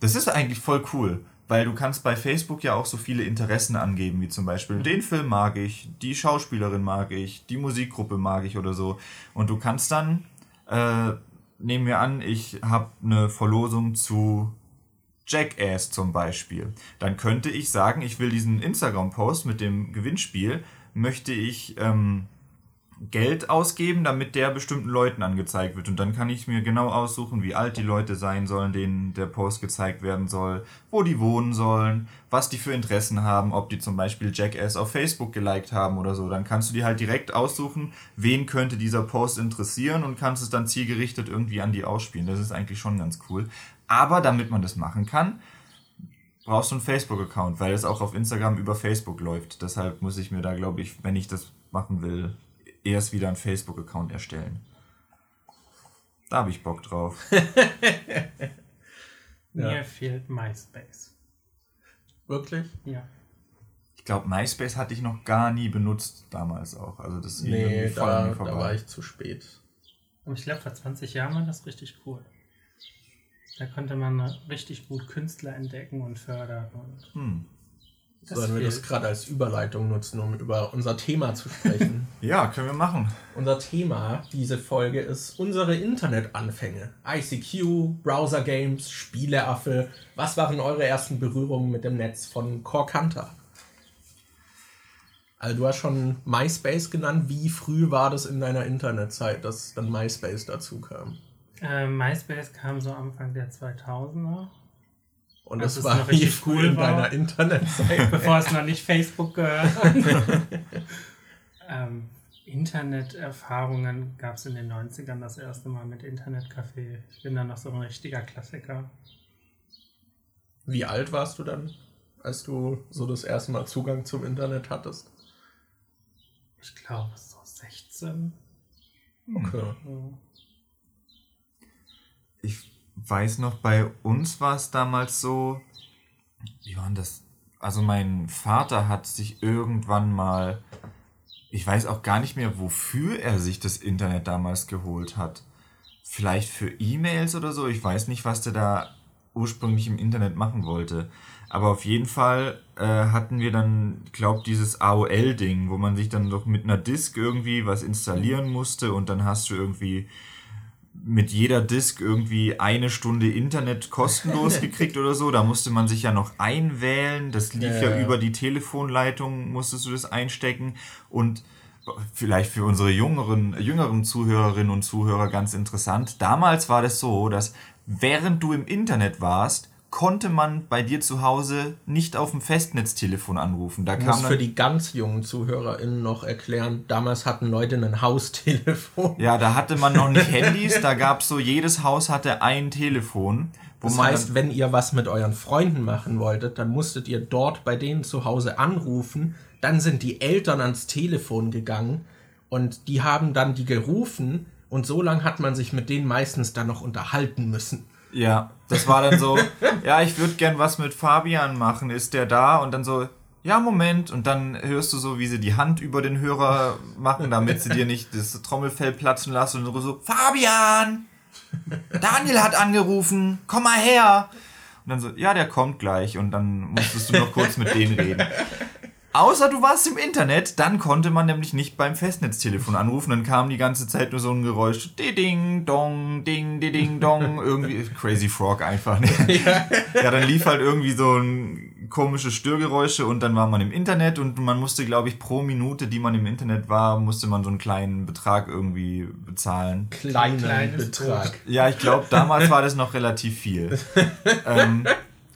Das ist eigentlich voll cool. Weil du kannst bei Facebook ja auch so viele Interessen angeben, wie zum Beispiel den Film mag ich, die Schauspielerin mag ich, die Musikgruppe mag ich oder so. Und du kannst dann, äh, nehmen wir an, ich habe eine Verlosung zu Jackass zum Beispiel. Dann könnte ich sagen, ich will diesen Instagram-Post mit dem Gewinnspiel, möchte ich ähm, Geld ausgeben, damit der bestimmten Leuten angezeigt wird. Und dann kann ich mir genau aussuchen, wie alt die Leute sein sollen, denen der Post gezeigt werden soll, wo die wohnen sollen, was die für Interessen haben, ob die zum Beispiel Jackass auf Facebook geliked haben oder so. Dann kannst du dir halt direkt aussuchen, wen könnte dieser Post interessieren und kannst es dann zielgerichtet irgendwie an die ausspielen. Das ist eigentlich schon ganz cool. Aber damit man das machen kann, brauchst du einen Facebook-Account, weil es auch auf Instagram über Facebook läuft. Deshalb muss ich mir da, glaube ich, wenn ich das machen will, erst wieder einen Facebook-Account erstellen. Da habe ich Bock drauf. Mir ja. fehlt MySpace. Wirklich? Ja. Ich glaube, MySpace hatte ich noch gar nie benutzt damals auch. Also das nee, da, da war ich zu spät. Aber ich glaube, vor 20 Jahren war das richtig cool. Da konnte man richtig gut Künstler entdecken und fördern. Und hm. Das Sollen wir das gerade als Überleitung nutzen, um über unser Thema zu sprechen? ja, können wir machen. Unser Thema, diese Folge, ist unsere Internetanfänge. ICQ, Browser Games, Spieleaffe. Was waren eure ersten Berührungen mit dem Netz von Corkanta? Also du hast schon MySpace genannt. Wie früh war das in deiner Internetzeit, dass dann MySpace dazu kam? Äh, MySpace kam so Anfang der 2000er. Und das, das war früh cool in deiner Internetseite. Bevor es noch nicht Facebook gehört. ähm, Internet Internet-Erfahrungen gab es in den 90ern das erste Mal mit Internetcafé. Ich bin dann noch so ein richtiger Klassiker. Wie alt warst du dann, als du so das erste Mal Zugang zum Internet hattest? Ich glaube so 16. Okay. Ich weiß noch, bei uns war es damals so, wie war das? Also mein Vater hat sich irgendwann mal, ich weiß auch gar nicht mehr, wofür er sich das Internet damals geholt hat. Vielleicht für E-Mails oder so. Ich weiß nicht, was der da ursprünglich im Internet machen wollte. Aber auf jeden Fall äh, hatten wir dann, glaube dieses AOL-Ding, wo man sich dann doch mit einer Disk irgendwie was installieren musste und dann hast du irgendwie mit jeder Disk irgendwie eine Stunde Internet kostenlos gekriegt oder so. Da musste man sich ja noch einwählen. Das lief ja, ja über die Telefonleitung, musstest du das einstecken. Und vielleicht für unsere jüngeren, jüngeren Zuhörerinnen und Zuhörer ganz interessant. Damals war das so, dass während du im Internet warst, konnte man bei dir zu Hause nicht auf dem Festnetztelefon anrufen. Da kam muss für die ganz jungen ZuhörerInnen noch erklären, damals hatten Leute ein Haustelefon. Ja, da hatte man noch nicht Handys, da gab es so, jedes Haus hatte ein Telefon. das heißt, wenn ihr was mit euren Freunden machen wolltet, dann musstet ihr dort bei denen zu Hause anrufen, dann sind die Eltern ans Telefon gegangen und die haben dann die gerufen und so lange hat man sich mit denen meistens dann noch unterhalten müssen. Ja, das war dann so, ja, ich würde gern was mit Fabian machen, ist der da? Und dann so, ja, Moment. Und dann hörst du so, wie sie die Hand über den Hörer machen, damit sie dir nicht das Trommelfell platzen lassen. Und so, Fabian! Daniel hat angerufen, komm mal her! Und dann so, ja, der kommt gleich. Und dann musstest du noch kurz mit denen reden. Außer du warst im Internet, dann konnte man nämlich nicht beim Festnetztelefon anrufen. Dann kam die ganze Zeit nur so ein Geräusch, ding dong, ding ding dong, irgendwie Crazy Frog einfach. Ne? Ja. ja, dann lief halt irgendwie so ein komische Störgeräusche und dann war man im Internet und man musste, glaube ich, pro Minute, die man im Internet war, musste man so einen kleinen Betrag irgendwie bezahlen. Kleinen Betrag. Brot. Ja, ich glaube, damals war das noch relativ viel. ähm,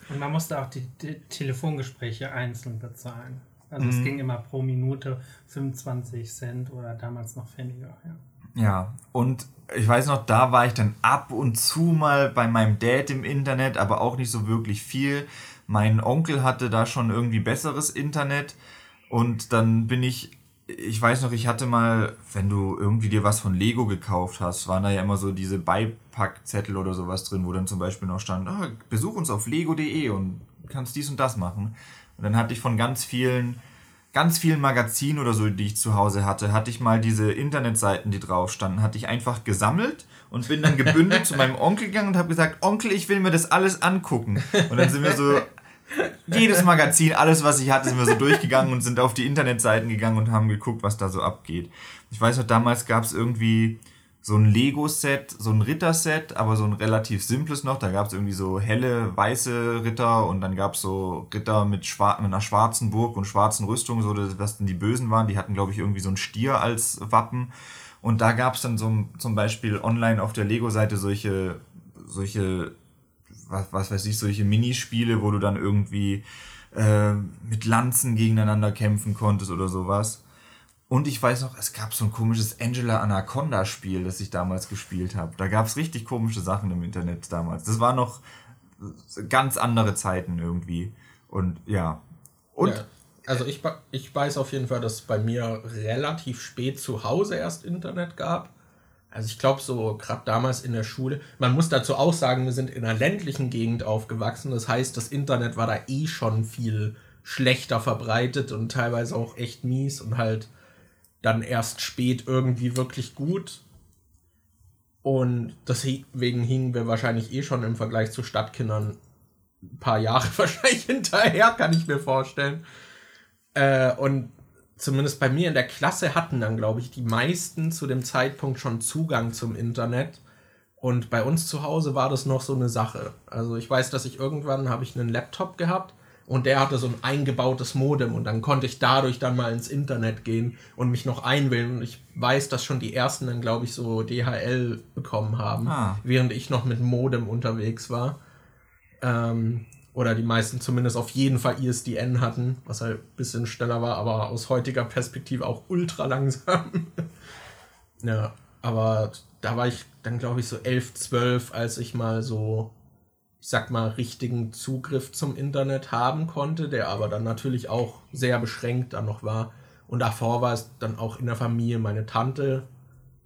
und man musste auch die, die Telefongespräche einzeln bezahlen. Also mhm. es ging immer pro Minute 25 Cent oder damals noch Pfennige. Ja. ja, und ich weiß noch, da war ich dann ab und zu mal bei meinem Dad im Internet, aber auch nicht so wirklich viel. Mein Onkel hatte da schon irgendwie besseres Internet und dann bin ich, ich weiß noch, ich hatte mal, wenn du irgendwie dir was von Lego gekauft hast, waren da ja immer so diese Beipackzettel oder sowas drin, wo dann zum Beispiel noch stand, ah, besuch uns auf lego.de und kannst dies und das machen. Und dann hatte ich von ganz vielen, ganz vielen Magazinen oder so, die ich zu Hause hatte, hatte ich mal diese Internetseiten, die drauf standen, hatte ich einfach gesammelt und bin dann gebündelt zu meinem Onkel gegangen und habe gesagt, Onkel, ich will mir das alles angucken. Und dann sind wir so jedes Magazin, alles, was ich hatte, sind wir so durchgegangen und sind auf die Internetseiten gegangen und haben geguckt, was da so abgeht. Ich weiß noch, damals gab es irgendwie so ein Lego-Set, so ein Ritter-Set, aber so ein relativ simples noch. Da gab es irgendwie so helle, weiße Ritter und dann gab es so Ritter mit, mit einer schwarzen Burg und schwarzen Rüstungen, so was denn die Bösen waren. Die hatten, glaube ich, irgendwie so ein Stier als Wappen. Und da gab es dann so zum Beispiel online auf der Lego-Seite solche, solche, was, was weiß ich, solche Minispiele, wo du dann irgendwie äh, mit Lanzen gegeneinander kämpfen konntest oder sowas. Und ich weiß noch, es gab so ein komisches Angela Anaconda Spiel, das ich damals gespielt habe. Da gab es richtig komische Sachen im Internet damals. Das war noch ganz andere Zeiten irgendwie. Und ja. Und ja, also ich, ich weiß auf jeden Fall, dass es bei mir relativ spät zu Hause erst Internet gab. Also ich glaube so gerade damals in der Schule. Man muss dazu auch sagen, wir sind in einer ländlichen Gegend aufgewachsen. Das heißt, das Internet war da eh schon viel schlechter verbreitet und teilweise auch echt mies und halt dann erst spät irgendwie wirklich gut. Und deswegen hingen wir wahrscheinlich eh schon im Vergleich zu Stadtkindern ein paar Jahre wahrscheinlich hinterher, kann ich mir vorstellen. Äh, und zumindest bei mir in der Klasse hatten dann, glaube ich, die meisten zu dem Zeitpunkt schon Zugang zum Internet. Und bei uns zu Hause war das noch so eine Sache. Also ich weiß, dass ich irgendwann habe ich einen Laptop gehabt und der hatte so ein eingebautes Modem und dann konnte ich dadurch dann mal ins Internet gehen und mich noch einwählen. Und ich weiß, dass schon die ersten dann, glaube ich, so DHL bekommen haben, ah. während ich noch mit Modem unterwegs war. Ähm, Oder die meisten zumindest auf jeden Fall ISDN hatten, was halt ein bisschen schneller war, aber aus heutiger Perspektive auch ultra langsam. ja, aber da war ich dann, glaube ich, so 11, 12, als ich mal so, ich sag mal, richtigen Zugriff zum Internet haben konnte, der aber dann natürlich auch sehr beschränkt dann noch war. Und davor war es dann auch in der Familie meine Tante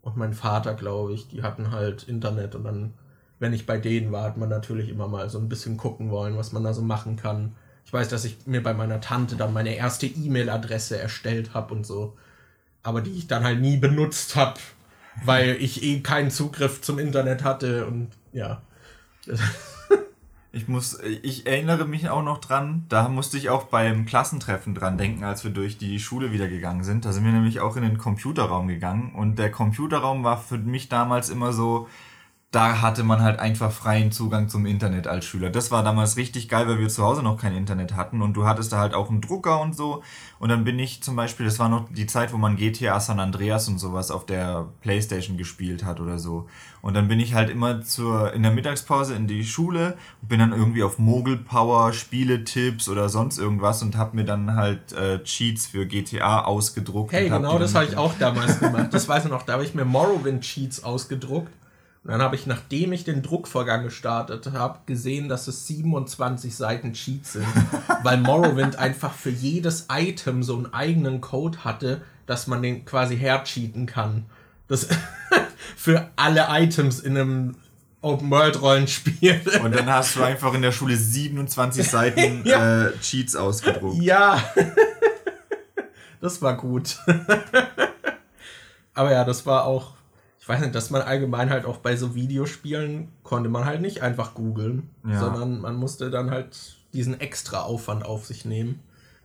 und mein Vater, glaube ich, die hatten halt Internet und dann, wenn ich bei denen war, hat man natürlich immer mal so ein bisschen gucken wollen, was man da so machen kann. Ich weiß, dass ich mir bei meiner Tante dann meine erste E-Mail-Adresse erstellt habe und so, aber die ich dann halt nie benutzt habe, weil ich eh keinen Zugriff zum Internet hatte und ja. Ich muss, ich erinnere mich auch noch dran, da musste ich auch beim Klassentreffen dran denken, als wir durch die Schule wieder gegangen sind. Da sind wir nämlich auch in den Computerraum gegangen und der Computerraum war für mich damals immer so, da hatte man halt einfach freien Zugang zum Internet als Schüler. Das war damals richtig geil, weil wir zu Hause noch kein Internet hatten und du hattest da halt auch einen Drucker und so. Und dann bin ich zum Beispiel, das war noch die Zeit, wo man GTA San Andreas und sowas auf der Playstation gespielt hat oder so. Und dann bin ich halt immer zur, in der Mittagspause in die Schule und bin dann irgendwie auf Mogul Power, Spieletipps oder sonst irgendwas und hab mir dann halt äh, Cheats für GTA ausgedruckt. Hey, genau das habe ich auch damals gemacht. Das weiß ich noch, da habe ich mir Morrowind Cheats ausgedruckt und dann habe ich, nachdem ich den Druckvorgang gestartet habe, gesehen, dass es 27 Seiten Cheats sind, weil Morrowind einfach für jedes Item so einen eigenen Code hatte, dass man den quasi hercheaten kann. Das für alle Items in einem Open-World-Rollenspiel. Und dann hast du einfach in der Schule 27 Seiten ja. äh, Cheats ausgedruckt. Ja. das war gut. Aber ja, das war auch ich weiß nicht, dass man allgemein halt auch bei so Videospielen konnte man halt nicht einfach googeln, ja. sondern man musste dann halt diesen extra Aufwand auf sich nehmen,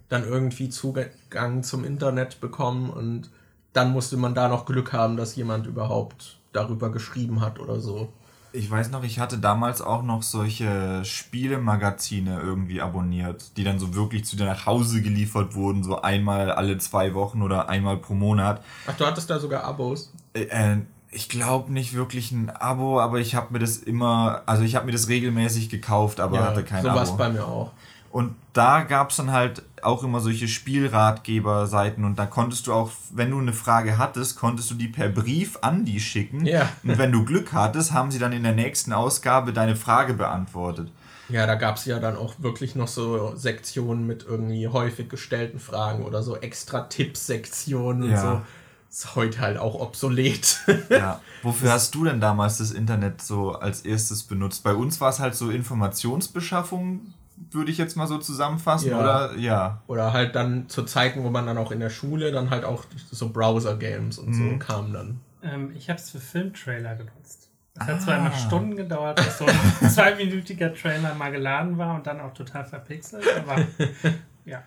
dann irgendwie Zugang zum Internet bekommen und dann musste man da noch Glück haben, dass jemand überhaupt darüber geschrieben hat oder so. Ich weiß noch, ich hatte damals auch noch solche Spielemagazine irgendwie abonniert, die dann so wirklich zu dir nach Hause geliefert wurden, so einmal alle zwei Wochen oder einmal pro Monat. Ach, du hattest da sogar Abos? Äh, äh ich glaube nicht wirklich ein Abo, aber ich habe mir das immer, also ich habe mir das regelmäßig gekauft, aber ja, hatte kein so Abo. So bei mir auch. Und da gab es dann halt auch immer solche Spielratgeber-Seiten und da konntest du auch, wenn du eine Frage hattest, konntest du die per Brief an die schicken. Ja. Und wenn du Glück hattest, haben sie dann in der nächsten Ausgabe deine Frage beantwortet. Ja, da gab es ja dann auch wirklich noch so Sektionen mit irgendwie häufig gestellten Fragen oder so extra Tipps-Sektionen ja. und so ist heute halt auch obsolet. ja. Wofür hast du denn damals das Internet so als erstes benutzt? Bei uns war es halt so Informationsbeschaffung, würde ich jetzt mal so zusammenfassen, ja. oder? Ja. Oder halt dann zu Zeiten, wo man dann auch in der Schule dann halt auch so Browser-Games und mhm. so kamen dann. Ähm, ich habe es für Filmtrailer genutzt. Es ah. hat zwar immer ah. Stunden gedauert, bis so ein zweiminütiger Trailer mal geladen war und dann auch total verpixelt, aber ja,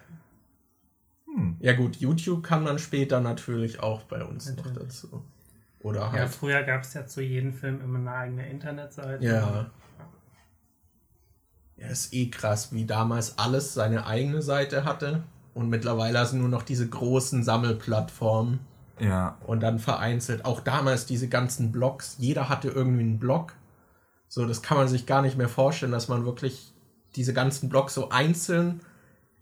hm. Ja gut, YouTube kam dann später natürlich auch bei uns natürlich. noch dazu. Oder halt. Ja, früher gab es ja zu jedem Film immer eine eigene Internetseite. Ja. Ja, ist eh krass, wie damals alles seine eigene Seite hatte. Und mittlerweile sind nur noch diese großen Sammelplattformen. Ja. Und dann vereinzelt. Auch damals diese ganzen Blogs. Jeder hatte irgendwie einen Blog. So, das kann man sich gar nicht mehr vorstellen, dass man wirklich diese ganzen Blogs so einzeln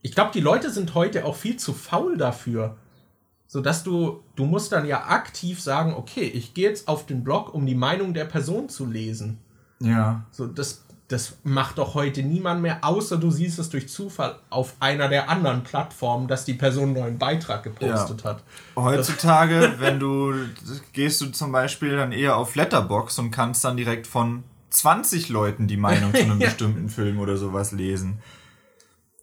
ich glaube, die Leute sind heute auch viel zu faul dafür. So dass du, du musst dann ja aktiv sagen, okay, ich gehe jetzt auf den Blog, um die Meinung der Person zu lesen. Ja. So, das, das macht doch heute niemand mehr, außer du siehst es durch Zufall auf einer der anderen Plattformen, dass die Person einen neuen Beitrag gepostet ja. hat. Heutzutage, wenn du gehst du zum Beispiel dann eher auf Letterbox und kannst dann direkt von 20 Leuten die Meinung zu einem bestimmten Film oder sowas lesen.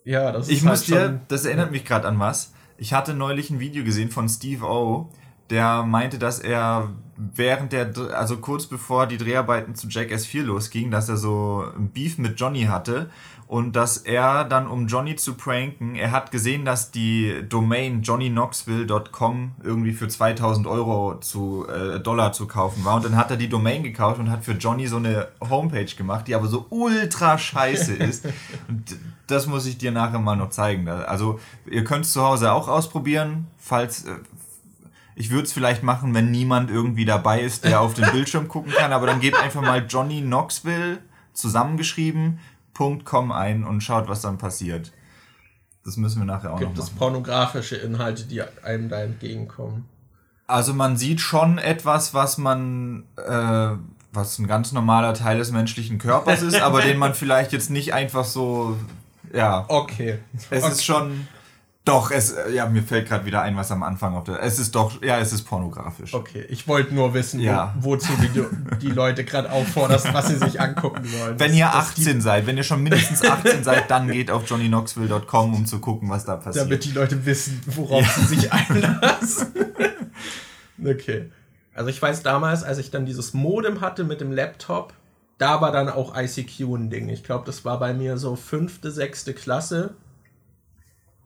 Ja, das ich ist muss halt dir, das erinnert mich gerade an was. Ich hatte neulich ein Video gesehen von Steve O, der meinte, dass er während der, also kurz bevor die Dreharbeiten zu Jackass 4 losgingen, dass er so ein Beef mit Johnny hatte und dass er dann, um Johnny zu pranken, er hat gesehen, dass die Domain johnnyknoxville.com irgendwie für 2000 Euro zu, äh, Dollar zu kaufen war. Und dann hat er die Domain gekauft und hat für Johnny so eine Homepage gemacht, die aber so ultra scheiße ist. Und das muss ich dir nachher mal noch zeigen. Also ihr könnt es zu Hause auch ausprobieren, falls... Äh, ich würde es vielleicht machen, wenn niemand irgendwie dabei ist, der auf den Bildschirm gucken kann, aber dann gebt einfach mal Johnny Knoxville zusammengeschrieben .com ein und schaut, was dann passiert. Das müssen wir nachher auch Gibt noch machen. Gibt es pornografische Inhalte, die einem da entgegenkommen? Also man sieht schon etwas, was man, äh, was ein ganz normaler Teil des menschlichen Körpers ist, aber den man vielleicht jetzt nicht einfach so, ja. Okay. Es okay. ist schon doch, es, ja, mir fällt gerade wieder ein, was am Anfang auf der. Es ist doch, ja, es ist pornografisch. Okay, ich wollte nur wissen, ja. wo, wozu die, die Leute gerade aufforderst, was sie sich angucken sollen. Wenn ihr 18 seid, wenn ihr schon mindestens 18 seid, dann geht auf johnnyknoxville.com, um zu gucken, was da passiert. Damit die Leute wissen, worauf ja. sie sich einlassen. okay. Also ich weiß damals, als ich dann dieses Modem hatte mit dem Laptop, da war dann auch ICQ ein Ding. Ich glaube, das war bei mir so fünfte, sechste Klasse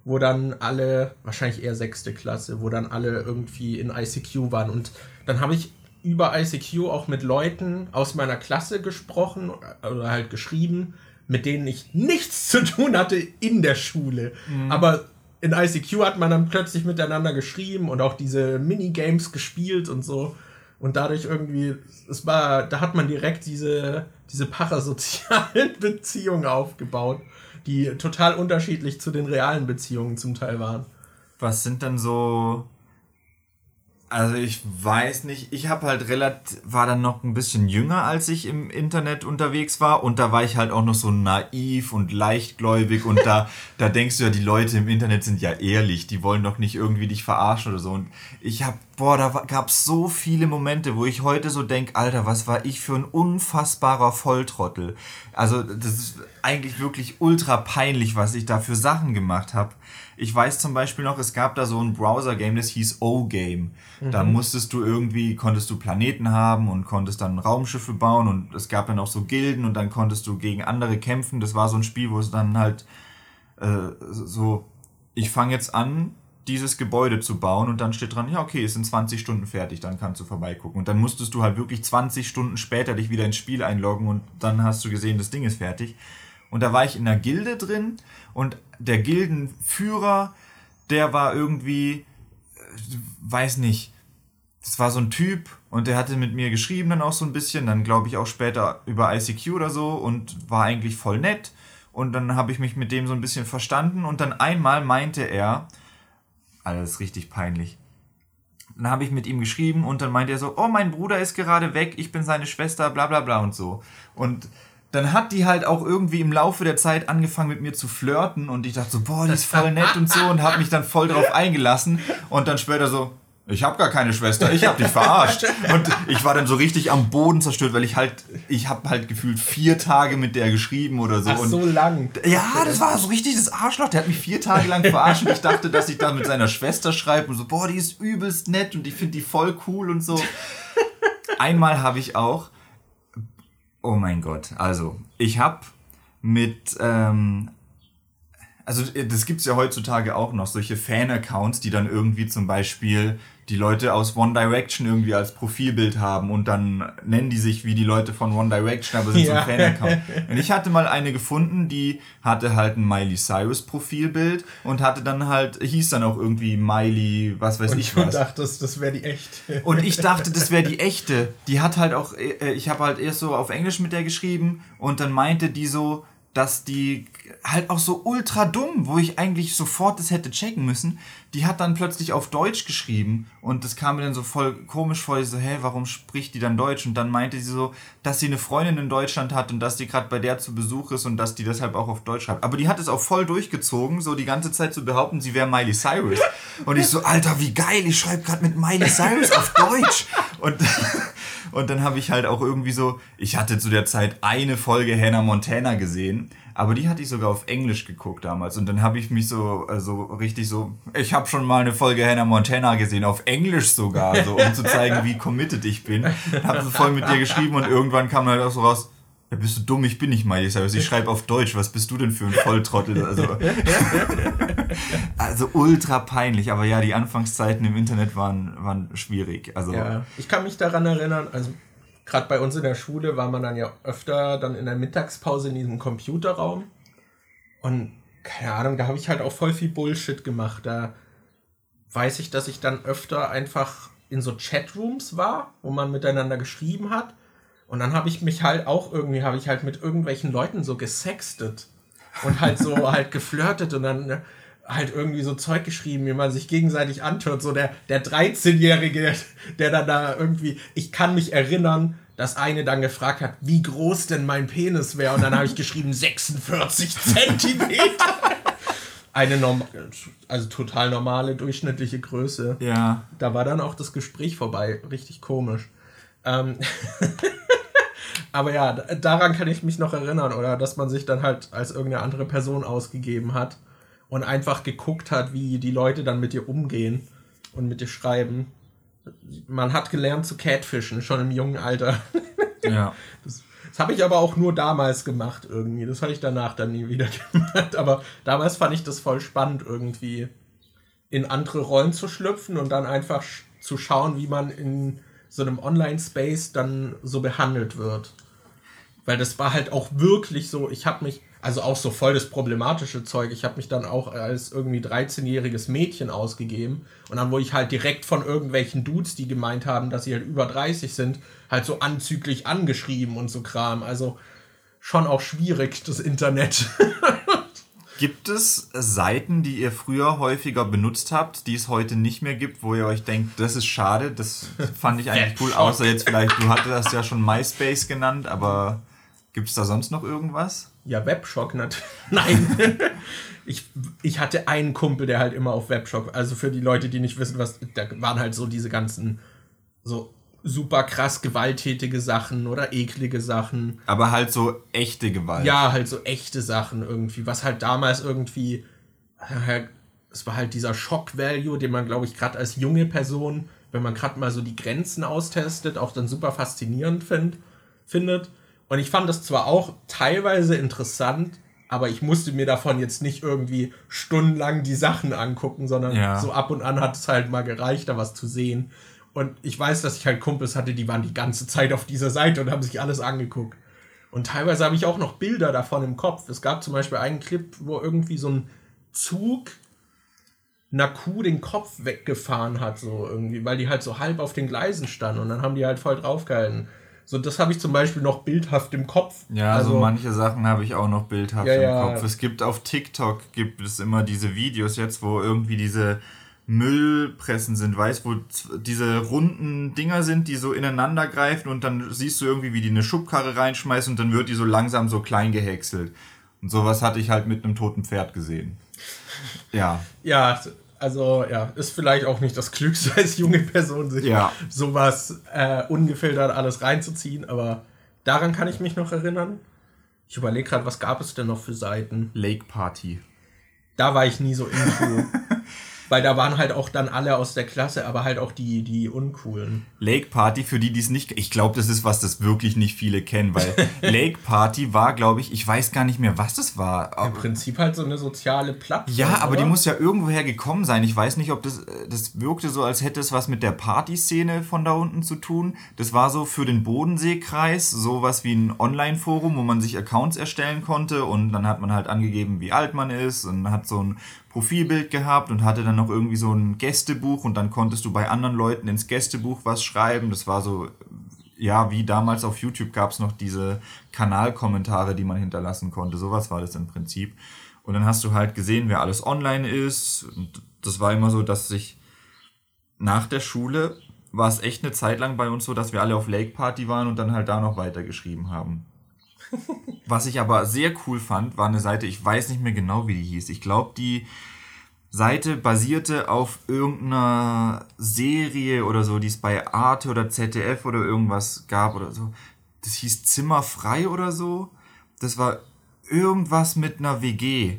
wo dann alle, wahrscheinlich eher sechste Klasse, wo dann alle irgendwie in ICQ waren. Und dann habe ich über ICQ auch mit Leuten aus meiner Klasse gesprochen oder halt geschrieben, mit denen ich nichts zu tun hatte in der Schule. Mhm. Aber in ICQ hat man dann plötzlich miteinander geschrieben und auch diese Minigames gespielt und so. Und dadurch irgendwie, es war, da hat man direkt diese, diese parasozialen Beziehungen aufgebaut die total unterschiedlich zu den realen Beziehungen zum Teil waren. Was sind dann so also ich weiß nicht, ich habe halt relativ, war dann noch ein bisschen jünger, als ich im Internet unterwegs war und da war ich halt auch noch so naiv und leichtgläubig und da, da denkst du ja, die Leute im Internet sind ja ehrlich, die wollen doch nicht irgendwie dich verarschen oder so und ich habe, boah, da gab es so viele Momente, wo ich heute so denk, Alter, was war ich für ein unfassbarer Volltrottel. Also das ist eigentlich wirklich ultra peinlich, was ich da für Sachen gemacht habe. Ich weiß zum Beispiel noch, es gab da so ein Browser-Game, das hieß O-Game. Mhm. Da musstest du irgendwie, konntest du Planeten haben und konntest dann Raumschiffe bauen und es gab dann auch so Gilden und dann konntest du gegen andere kämpfen. Das war so ein Spiel, wo es dann halt äh, so, ich fange jetzt an, dieses Gebäude zu bauen und dann steht dran, ja, okay, es sind 20 Stunden fertig, dann kannst du vorbeigucken. Und dann musstest du halt wirklich 20 Stunden später dich wieder ins Spiel einloggen und dann hast du gesehen, das Ding ist fertig. Und da war ich in der Gilde drin und der Gildenführer, der war irgendwie, äh, weiß nicht, das war so ein Typ und der hatte mit mir geschrieben dann auch so ein bisschen, dann glaube ich auch später über ICQ oder so und war eigentlich voll nett. Und dann habe ich mich mit dem so ein bisschen verstanden und dann einmal meinte er, alles richtig peinlich. Dann habe ich mit ihm geschrieben und dann meinte er so, oh, mein Bruder ist gerade weg, ich bin seine Schwester, bla bla bla und so. Und dann hat die halt auch irgendwie im Laufe der Zeit angefangen mit mir zu flirten und ich dachte so, boah, die ist voll nett und so und habe mich dann voll drauf eingelassen und dann später so, ich habe gar keine Schwester, ich habe dich verarscht. Und ich war dann so richtig am Boden zerstört, weil ich halt, ich habe halt gefühlt vier Tage mit der geschrieben oder so. Ach, so lang. Ja, das war so richtig das Arschloch. Der hat mich vier Tage lang verarscht und ich dachte, dass ich da mit seiner Schwester schreibe und so, boah, die ist übelst nett und ich finde die voll cool und so. Einmal habe ich auch, Oh mein Gott. Also, ich habe mit, ähm, also das gibt's ja heutzutage auch noch, solche Fan-Accounts, die dann irgendwie zum Beispiel die Leute aus One Direction irgendwie als Profilbild haben und dann nennen die sich wie die Leute von One Direction, aber sind ja. so ein Fan-Account. Und ich hatte mal eine gefunden, die hatte halt ein Miley Cyrus Profilbild und hatte dann halt, hieß dann auch irgendwie Miley, was weiß und ich was. Und dachtest, das wäre die echte. Und ich dachte, das wäre die echte. Die hat halt auch, äh, ich habe halt erst so auf Englisch mit der geschrieben und dann meinte die so, dass die halt auch so ultra dumm, wo ich eigentlich sofort das hätte checken müssen, die hat dann plötzlich auf Deutsch geschrieben und das kam mir dann so voll komisch vor, ich so, hä, warum spricht die dann Deutsch? Und dann meinte sie so, dass sie eine Freundin in Deutschland hat und dass die gerade bei der zu Besuch ist und dass die deshalb auch auf Deutsch schreibt. Aber die hat es auch voll durchgezogen, so die ganze Zeit zu behaupten, sie wäre Miley Cyrus. Und ich so, Alter, wie geil, ich schreibe gerade mit Miley Cyrus auf Deutsch. Und, und dann habe ich halt auch irgendwie so, ich hatte zu der Zeit eine Folge Hannah Montana gesehen aber die hatte ich sogar auf Englisch geguckt damals. Und dann habe ich mich so also richtig so, ich habe schon mal eine Folge Hannah Montana gesehen, auf Englisch sogar, so, um zu zeigen, wie committed ich bin. Habe so voll mit dir geschrieben und irgendwann kam halt auch so raus, ja, bist du dumm, ich bin nicht Miley Cyrus, ich schreibe auf Deutsch, was bist du denn für ein Volltrottel? Also, also ultra peinlich, aber ja, die Anfangszeiten im Internet waren, waren schwierig. Also, ja, ich kann mich daran erinnern, also gerade bei uns in der Schule war man dann ja öfter dann in der Mittagspause in diesem Computerraum. Und keine Ahnung, da habe ich halt auch voll viel Bullshit gemacht. Da weiß ich, dass ich dann öfter einfach in so Chatrooms war, wo man miteinander geschrieben hat. Und dann habe ich mich halt auch irgendwie, habe ich halt mit irgendwelchen Leuten so gesextet und halt so halt geflirtet und dann halt irgendwie so Zeug geschrieben, wie man sich gegenseitig antut. So der, der 13-Jährige, der dann da irgendwie, ich kann mich erinnern, dass eine dann gefragt hat, wie groß denn mein Penis wäre. Und dann habe ich geschrieben, 46 Zentimeter. Eine norm also total normale, durchschnittliche Größe. Ja. Da war dann auch das Gespräch vorbei. Richtig komisch. Ähm Aber ja, daran kann ich mich noch erinnern, oder dass man sich dann halt als irgendeine andere Person ausgegeben hat und einfach geguckt hat, wie die Leute dann mit dir umgehen und mit dir schreiben. Man hat gelernt zu catfischen, schon im jungen Alter. Ja. Das, das habe ich aber auch nur damals gemacht irgendwie. Das habe ich danach dann nie wieder gemacht. Aber damals fand ich das voll spannend irgendwie in andere Rollen zu schlüpfen und dann einfach zu schauen, wie man in so einem Online-Space dann so behandelt wird. Weil das war halt auch wirklich so, ich habe mich, also auch so voll das problematische Zeug, ich habe mich dann auch als irgendwie 13-jähriges Mädchen ausgegeben und dann wurde ich halt direkt von irgendwelchen Dudes, die gemeint haben, dass sie halt über 30 sind, halt so anzüglich angeschrieben und so Kram. Also schon auch schwierig, das Internet. Gibt es Seiten, die ihr früher häufiger benutzt habt, die es heute nicht mehr gibt, wo ihr euch denkt, das ist schade, das fand ich eigentlich cool, außer jetzt vielleicht, du hattest das ja schon MySpace genannt, aber gibt es da sonst noch irgendwas? Ja, Webshock natürlich. Nein. ich, ich hatte einen Kumpel, der halt immer auf Webshock, also für die Leute, die nicht wissen, was, da waren halt so diese ganzen so super krass gewalttätige Sachen oder eklige Sachen. Aber halt so echte Gewalt. Ja, halt so echte Sachen irgendwie, was halt damals irgendwie, es war halt dieser Shock-Value, den man, glaube ich, gerade als junge Person, wenn man gerade mal so die Grenzen austestet, auch dann super faszinierend find, findet. Und ich fand das zwar auch teilweise interessant, aber ich musste mir davon jetzt nicht irgendwie stundenlang die Sachen angucken, sondern ja. so ab und an hat es halt mal gereicht, da was zu sehen. Und ich weiß, dass ich halt Kumpels hatte, die waren die ganze Zeit auf dieser Seite und haben sich alles angeguckt. Und teilweise habe ich auch noch Bilder davon im Kopf. Es gab zum Beispiel einen Clip, wo irgendwie so ein Zug Kuh den Kopf weggefahren hat, so irgendwie, weil die halt so halb auf den Gleisen standen und dann haben die halt voll draufgehalten. So, das habe ich zum Beispiel noch bildhaft im Kopf. Ja, also so manche Sachen habe ich auch noch bildhaft ja, im ja. Kopf. Es gibt auf TikTok gibt es immer diese Videos jetzt, wo irgendwie diese Müllpressen sind, weißt, wo diese runden Dinger sind, die so ineinander greifen und dann siehst du irgendwie, wie die eine Schubkarre reinschmeißen und dann wird die so langsam so klein gehäckselt. Und sowas hatte ich halt mit einem toten Pferd gesehen. Ja. Ja, also ja, ist vielleicht auch nicht das Klügste als junge Person, sich ja. sowas äh, ungefiltert alles reinzuziehen, aber daran kann ich mich noch erinnern. Ich überlege gerade, was gab es denn noch für Seiten? Lake Party. Da war ich nie so into. Weil da waren halt auch dann alle aus der Klasse, aber halt auch die, die uncoolen. Lake Party, für die, die es nicht, ich glaube, das ist was, das wirklich nicht viele kennen, weil Lake Party war, glaube ich, ich weiß gar nicht mehr, was das war. Im Prinzip halt so eine soziale Plattform. Ja, aber oder? die muss ja irgendwoher gekommen sein. Ich weiß nicht, ob das, das wirkte so, als hätte es was mit der Partyszene von da unten zu tun. Das war so für den Bodenseekreis sowas wie ein Online-Forum, wo man sich Accounts erstellen konnte und dann hat man halt angegeben, wie alt man ist und hat so ein Profilbild gehabt und hatte dann noch irgendwie so ein Gästebuch und dann konntest du bei anderen Leuten ins Gästebuch was schreiben. Das war so, ja, wie damals auf YouTube gab es noch diese Kanalkommentare, die man hinterlassen konnte. Sowas war das im Prinzip. Und dann hast du halt gesehen, wer alles online ist. Und das war immer so, dass sich nach der Schule war es echt eine Zeit lang bei uns so, dass wir alle auf Lake Party waren und dann halt da noch weitergeschrieben haben. Was ich aber sehr cool fand, war eine Seite, ich weiß nicht mehr genau, wie die hieß. Ich glaube, die Seite basierte auf irgendeiner Serie oder so, die es bei Arte oder ZDF oder irgendwas gab oder so. Das hieß Zimmer frei oder so. Das war irgendwas mit einer WG.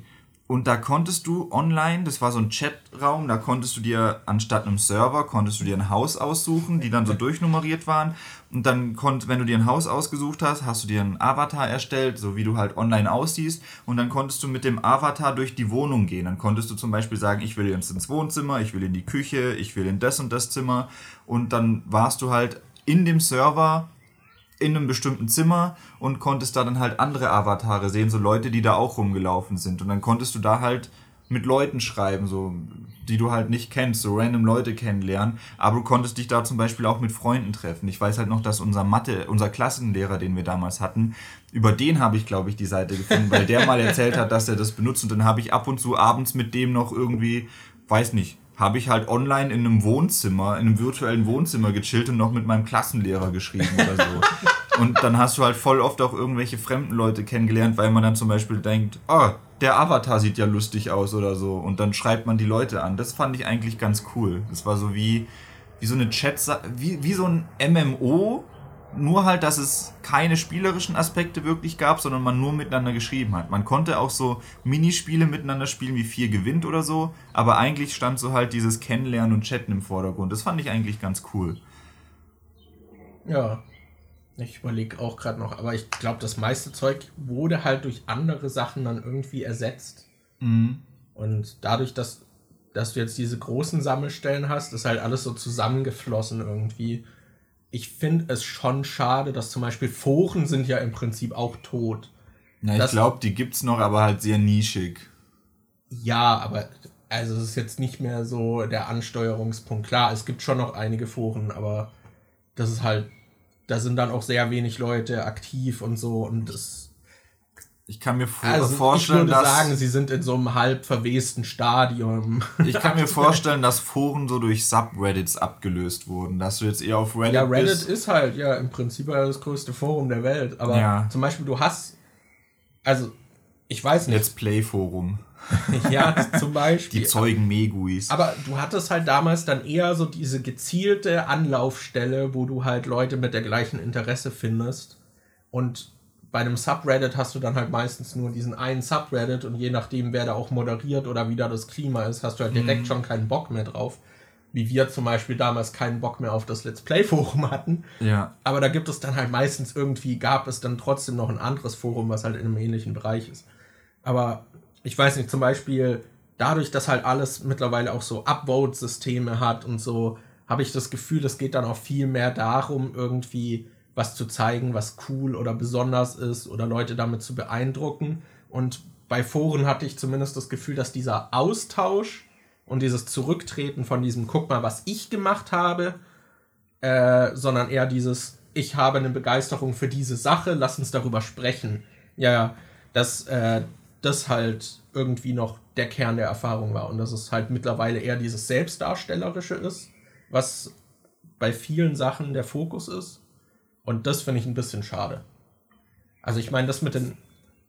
Und da konntest du online, das war so ein Chatraum, da konntest du dir anstatt einem Server, konntest du dir ein Haus aussuchen, die dann so durchnummeriert waren. Und dann konnt, wenn du dir ein Haus ausgesucht hast, hast du dir einen Avatar erstellt, so wie du halt online aussiehst. Und dann konntest du mit dem Avatar durch die Wohnung gehen. Dann konntest du zum Beispiel sagen, ich will jetzt ins Wohnzimmer, ich will in die Küche, ich will in das und das Zimmer. Und dann warst du halt in dem Server in einem bestimmten Zimmer und konntest da dann halt andere Avatare sehen, so Leute, die da auch rumgelaufen sind. Und dann konntest du da halt mit Leuten schreiben, so die du halt nicht kennst, so random Leute kennenlernen, aber du konntest dich da zum Beispiel auch mit Freunden treffen. Ich weiß halt noch, dass unser Mathe, unser Klassenlehrer, den wir damals hatten, über den habe ich, glaube ich, die Seite gefunden, weil der mal erzählt hat, dass er das benutzt und dann habe ich ab und zu abends mit dem noch irgendwie, weiß nicht, habe ich halt online in einem Wohnzimmer, in einem virtuellen Wohnzimmer gechillt und noch mit meinem Klassenlehrer geschrieben oder so. Und dann hast du halt voll oft auch irgendwelche fremden Leute kennengelernt, weil man dann zum Beispiel denkt, oh, der Avatar sieht ja lustig aus oder so. Und dann schreibt man die Leute an. Das fand ich eigentlich ganz cool. Das war so wie, wie so eine Chat, wie, wie so ein MMO, nur halt, dass es keine spielerischen Aspekte wirklich gab, sondern man nur miteinander geschrieben hat. Man konnte auch so Minispiele miteinander spielen, wie vier gewinnt oder so, aber eigentlich stand so halt dieses Kennenlernen und Chatten im Vordergrund. Das fand ich eigentlich ganz cool. Ja, ich überlege auch gerade noch, aber ich glaube, das meiste Zeug wurde halt durch andere Sachen dann irgendwie ersetzt. Mhm. Und dadurch, dass, dass du jetzt diese großen Sammelstellen hast, ist halt alles so zusammengeflossen irgendwie ich finde es schon schade, dass zum Beispiel Foren sind ja im Prinzip auch tot. Na, ich glaube, die gibt es noch, aber halt sehr nischig. Ja, aber also es ist jetzt nicht mehr so der Ansteuerungspunkt. Klar, es gibt schon noch einige Foren, aber das ist halt, da sind dann auch sehr wenig Leute aktiv und so und das ich kann mir also vorstellen, ich würde dass, sagen, sie sind in so einem halb verwesten Stadium. Ich kann mir vorstellen, dass Foren so durch Subreddits abgelöst wurden, dass du jetzt eher auf Reddit Ja, Reddit bist. ist halt ja im Prinzip das größte Forum der Welt. Aber ja. zum Beispiel, du hast, also ich weiß nicht. Let's Play Forum. ja, zum Beispiel. Die Zeugen Meguis. Aber du hattest halt damals dann eher so diese gezielte Anlaufstelle, wo du halt Leute mit der gleichen Interesse findest. Und bei einem Subreddit hast du dann halt meistens nur diesen einen Subreddit und je nachdem, wer da auch moderiert oder wie da das Klima ist, hast du halt direkt mhm. schon keinen Bock mehr drauf. Wie wir zum Beispiel damals keinen Bock mehr auf das Let's Play Forum hatten. Ja. Aber da gibt es dann halt meistens irgendwie, gab es dann trotzdem noch ein anderes Forum, was halt in einem ähnlichen Bereich ist. Aber ich weiß nicht, zum Beispiel dadurch, dass halt alles mittlerweile auch so Upvote-Systeme hat und so, habe ich das Gefühl, es geht dann auch viel mehr darum, irgendwie was zu zeigen, was cool oder besonders ist oder Leute damit zu beeindrucken. Und bei Foren hatte ich zumindest das Gefühl, dass dieser Austausch und dieses Zurücktreten von diesem Guck mal, was ich gemacht habe, äh, sondern eher dieses Ich habe eine Begeisterung für diese Sache, lass uns darüber sprechen. Ja, dass äh, das halt irgendwie noch der Kern der Erfahrung war und dass es halt mittlerweile eher dieses Selbstdarstellerische ist, was bei vielen Sachen der Fokus ist. Und das finde ich ein bisschen schade. Also ich meine, das mit den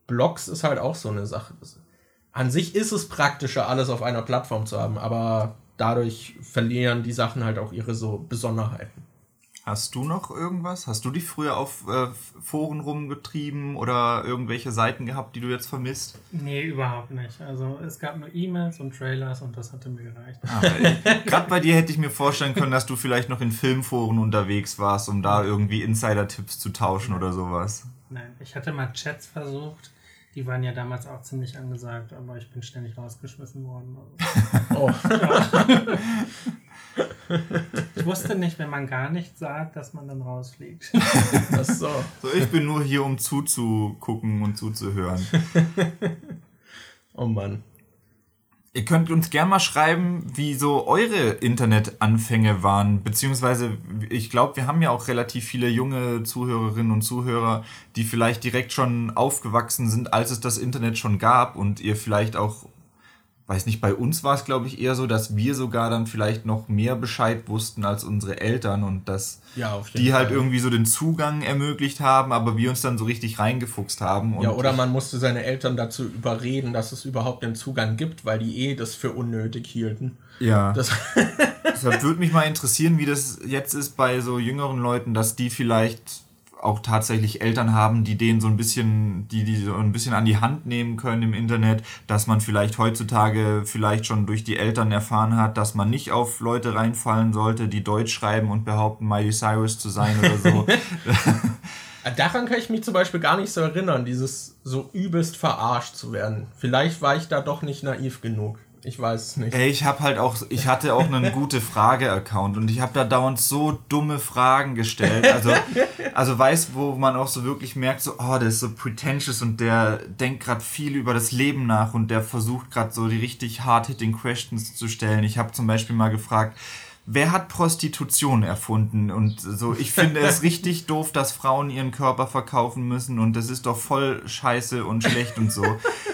Blogs ist halt auch so eine Sache. An sich ist es praktischer, alles auf einer Plattform zu haben, aber dadurch verlieren die Sachen halt auch ihre so Besonderheiten. Hast du noch irgendwas? Hast du dich früher auf äh, Foren rumgetrieben oder irgendwelche Seiten gehabt, die du jetzt vermisst? Nee, überhaupt nicht. Also es gab nur E-Mails und Trailers und das hatte mir gereicht. Ah, Gerade bei dir hätte ich mir vorstellen können, dass du vielleicht noch in Filmforen unterwegs warst, um da irgendwie Insider-Tipps zu tauschen oder sowas. Nein, ich hatte mal Chats versucht. Die waren ja damals auch ziemlich angesagt, aber ich bin ständig rausgeschmissen worden. Also. oh. Ich wusste nicht, wenn man gar nichts sagt, dass man dann rausfliegt. Ach so. so. Ich bin nur hier, um zuzugucken und zuzuhören. Oh Mann. Ihr könnt uns gerne mal schreiben, wie so eure Internetanfänge waren. Beziehungsweise, ich glaube, wir haben ja auch relativ viele junge Zuhörerinnen und Zuhörer, die vielleicht direkt schon aufgewachsen sind, als es das Internet schon gab und ihr vielleicht auch weiß nicht, bei uns war es, glaube ich, eher so, dass wir sogar dann vielleicht noch mehr Bescheid wussten als unsere Eltern und dass ja, die halt Fall. irgendwie so den Zugang ermöglicht haben, aber wir uns dann so richtig reingefuchst haben. ja, oder man musste seine Eltern dazu überreden, dass es überhaupt den Zugang gibt, weil die eh das für unnötig hielten. Ja. Das Deshalb würde mich mal interessieren, wie das jetzt ist bei so jüngeren Leuten, dass die vielleicht auch tatsächlich Eltern haben, die denen so ein bisschen, die die so ein bisschen an die Hand nehmen können im Internet, dass man vielleicht heutzutage vielleicht schon durch die Eltern erfahren hat, dass man nicht auf Leute reinfallen sollte, die Deutsch schreiben und behaupten, Miley Cyrus zu sein oder so. Daran kann ich mich zum Beispiel gar nicht so erinnern, dieses so übelst verarscht zu werden. Vielleicht war ich da doch nicht naiv genug. Ich weiß es nicht. Ey, ich habe halt auch, ich hatte auch einen gute Frage-Account und ich habe da dauernd so dumme Fragen gestellt. Also, also weiß, wo man auch so wirklich merkt, so, oh, der ist so pretentious und der denkt gerade viel über das Leben nach und der versucht gerade so die richtig hard-hitting Questions zu stellen. Ich habe zum Beispiel mal gefragt, wer hat Prostitution erfunden? Und so, ich finde es richtig doof, dass Frauen ihren Körper verkaufen müssen und das ist doch voll scheiße und schlecht und so.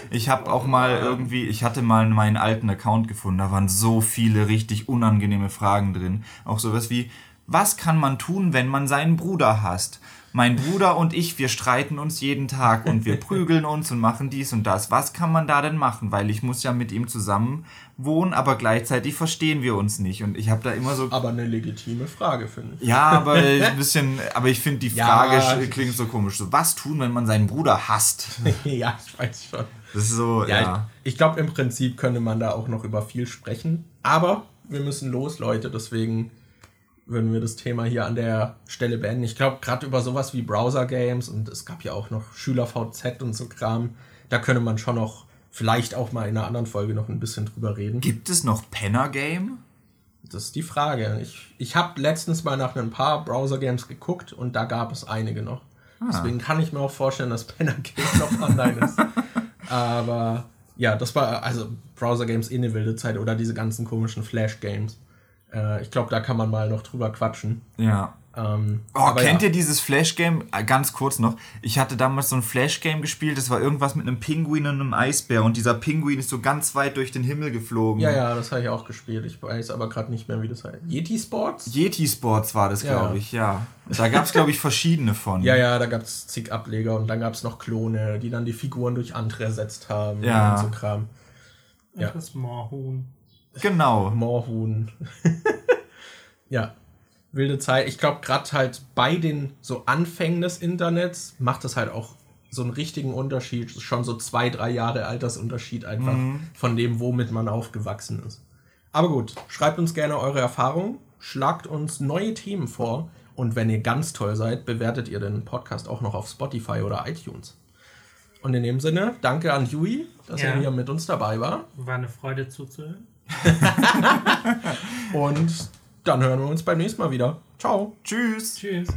Ich habe auch mal irgendwie, ich hatte mal meinen alten Account gefunden, da waren so viele richtig unangenehme Fragen drin. Auch sowas wie, was kann man tun, wenn man seinen Bruder hasst? Mein Bruder und ich, wir streiten uns jeden Tag und wir prügeln uns und machen dies und das. Was kann man da denn machen? Weil ich muss ja mit ihm zusammen wohnen, aber gleichzeitig verstehen wir uns nicht. Und ich habe da immer so. Aber eine legitime Frage, finde ich. Ja, aber ein bisschen, aber ich finde die Frage ja, klingt so komisch. So, was tun, wenn man seinen Bruder hasst? ja, ich weiß schon. Das ist so, ja. ja. Ich, ich glaube, im Prinzip könnte man da auch noch über viel sprechen. Aber wir müssen los, Leute. Deswegen würden wir das Thema hier an der Stelle beenden. Ich glaube, gerade über sowas wie Browser-Games und es gab ja auch noch Schüler-VZ und so Kram, da könnte man schon noch vielleicht auch mal in einer anderen Folge noch ein bisschen drüber reden. Gibt es noch Penner-Game? Das ist die Frage. Ich, ich habe letztens mal nach ein paar Browser-Games geguckt und da gab es einige noch. Ah. Deswegen kann ich mir auch vorstellen, dass Penner-Game noch online ist. Aber ja, das war also Browser-Games eh eine wilde Zeit oder diese ganzen komischen Flash-Games. Äh, ich glaube, da kann man mal noch drüber quatschen. Ja. Ähm, oh, kennt ja. ihr dieses Flash-Game? Äh, ganz kurz noch. Ich hatte damals so ein Flash-Game gespielt, das war irgendwas mit einem Pinguin und einem Eisbär und dieser Pinguin ist so ganz weit durch den Himmel geflogen. Ja, ja, das habe ich auch gespielt. Ich weiß aber gerade nicht mehr, wie das heißt. Yeti Sports? Yeti Sports war das, glaube ja. ich, ja. Da gab es, glaube ich, verschiedene von. Ja, ja, da gab es zig Ableger und dann gab es noch Klone, die dann die Figuren durch andere ersetzt haben ja. und so Kram. Ja. Das Moorhuhn. Genau. Moorhuhn. ja, wilde Zeit. Ich glaube, gerade halt bei den so Anfängen des Internets macht es halt auch so einen richtigen Unterschied. Schon so zwei, drei Jahre Altersunterschied einfach mhm. von dem, womit man aufgewachsen ist. Aber gut, schreibt uns gerne eure Erfahrungen, schlagt uns neue Themen vor und wenn ihr ganz toll seid, bewertet ihr den Podcast auch noch auf Spotify oder iTunes. Und in dem Sinne, danke an Yui, dass ja. er hier mit uns dabei war. War eine Freude zuzuhören. und dann hören wir uns beim nächsten Mal wieder. Ciao. Tschüss. Tschüss.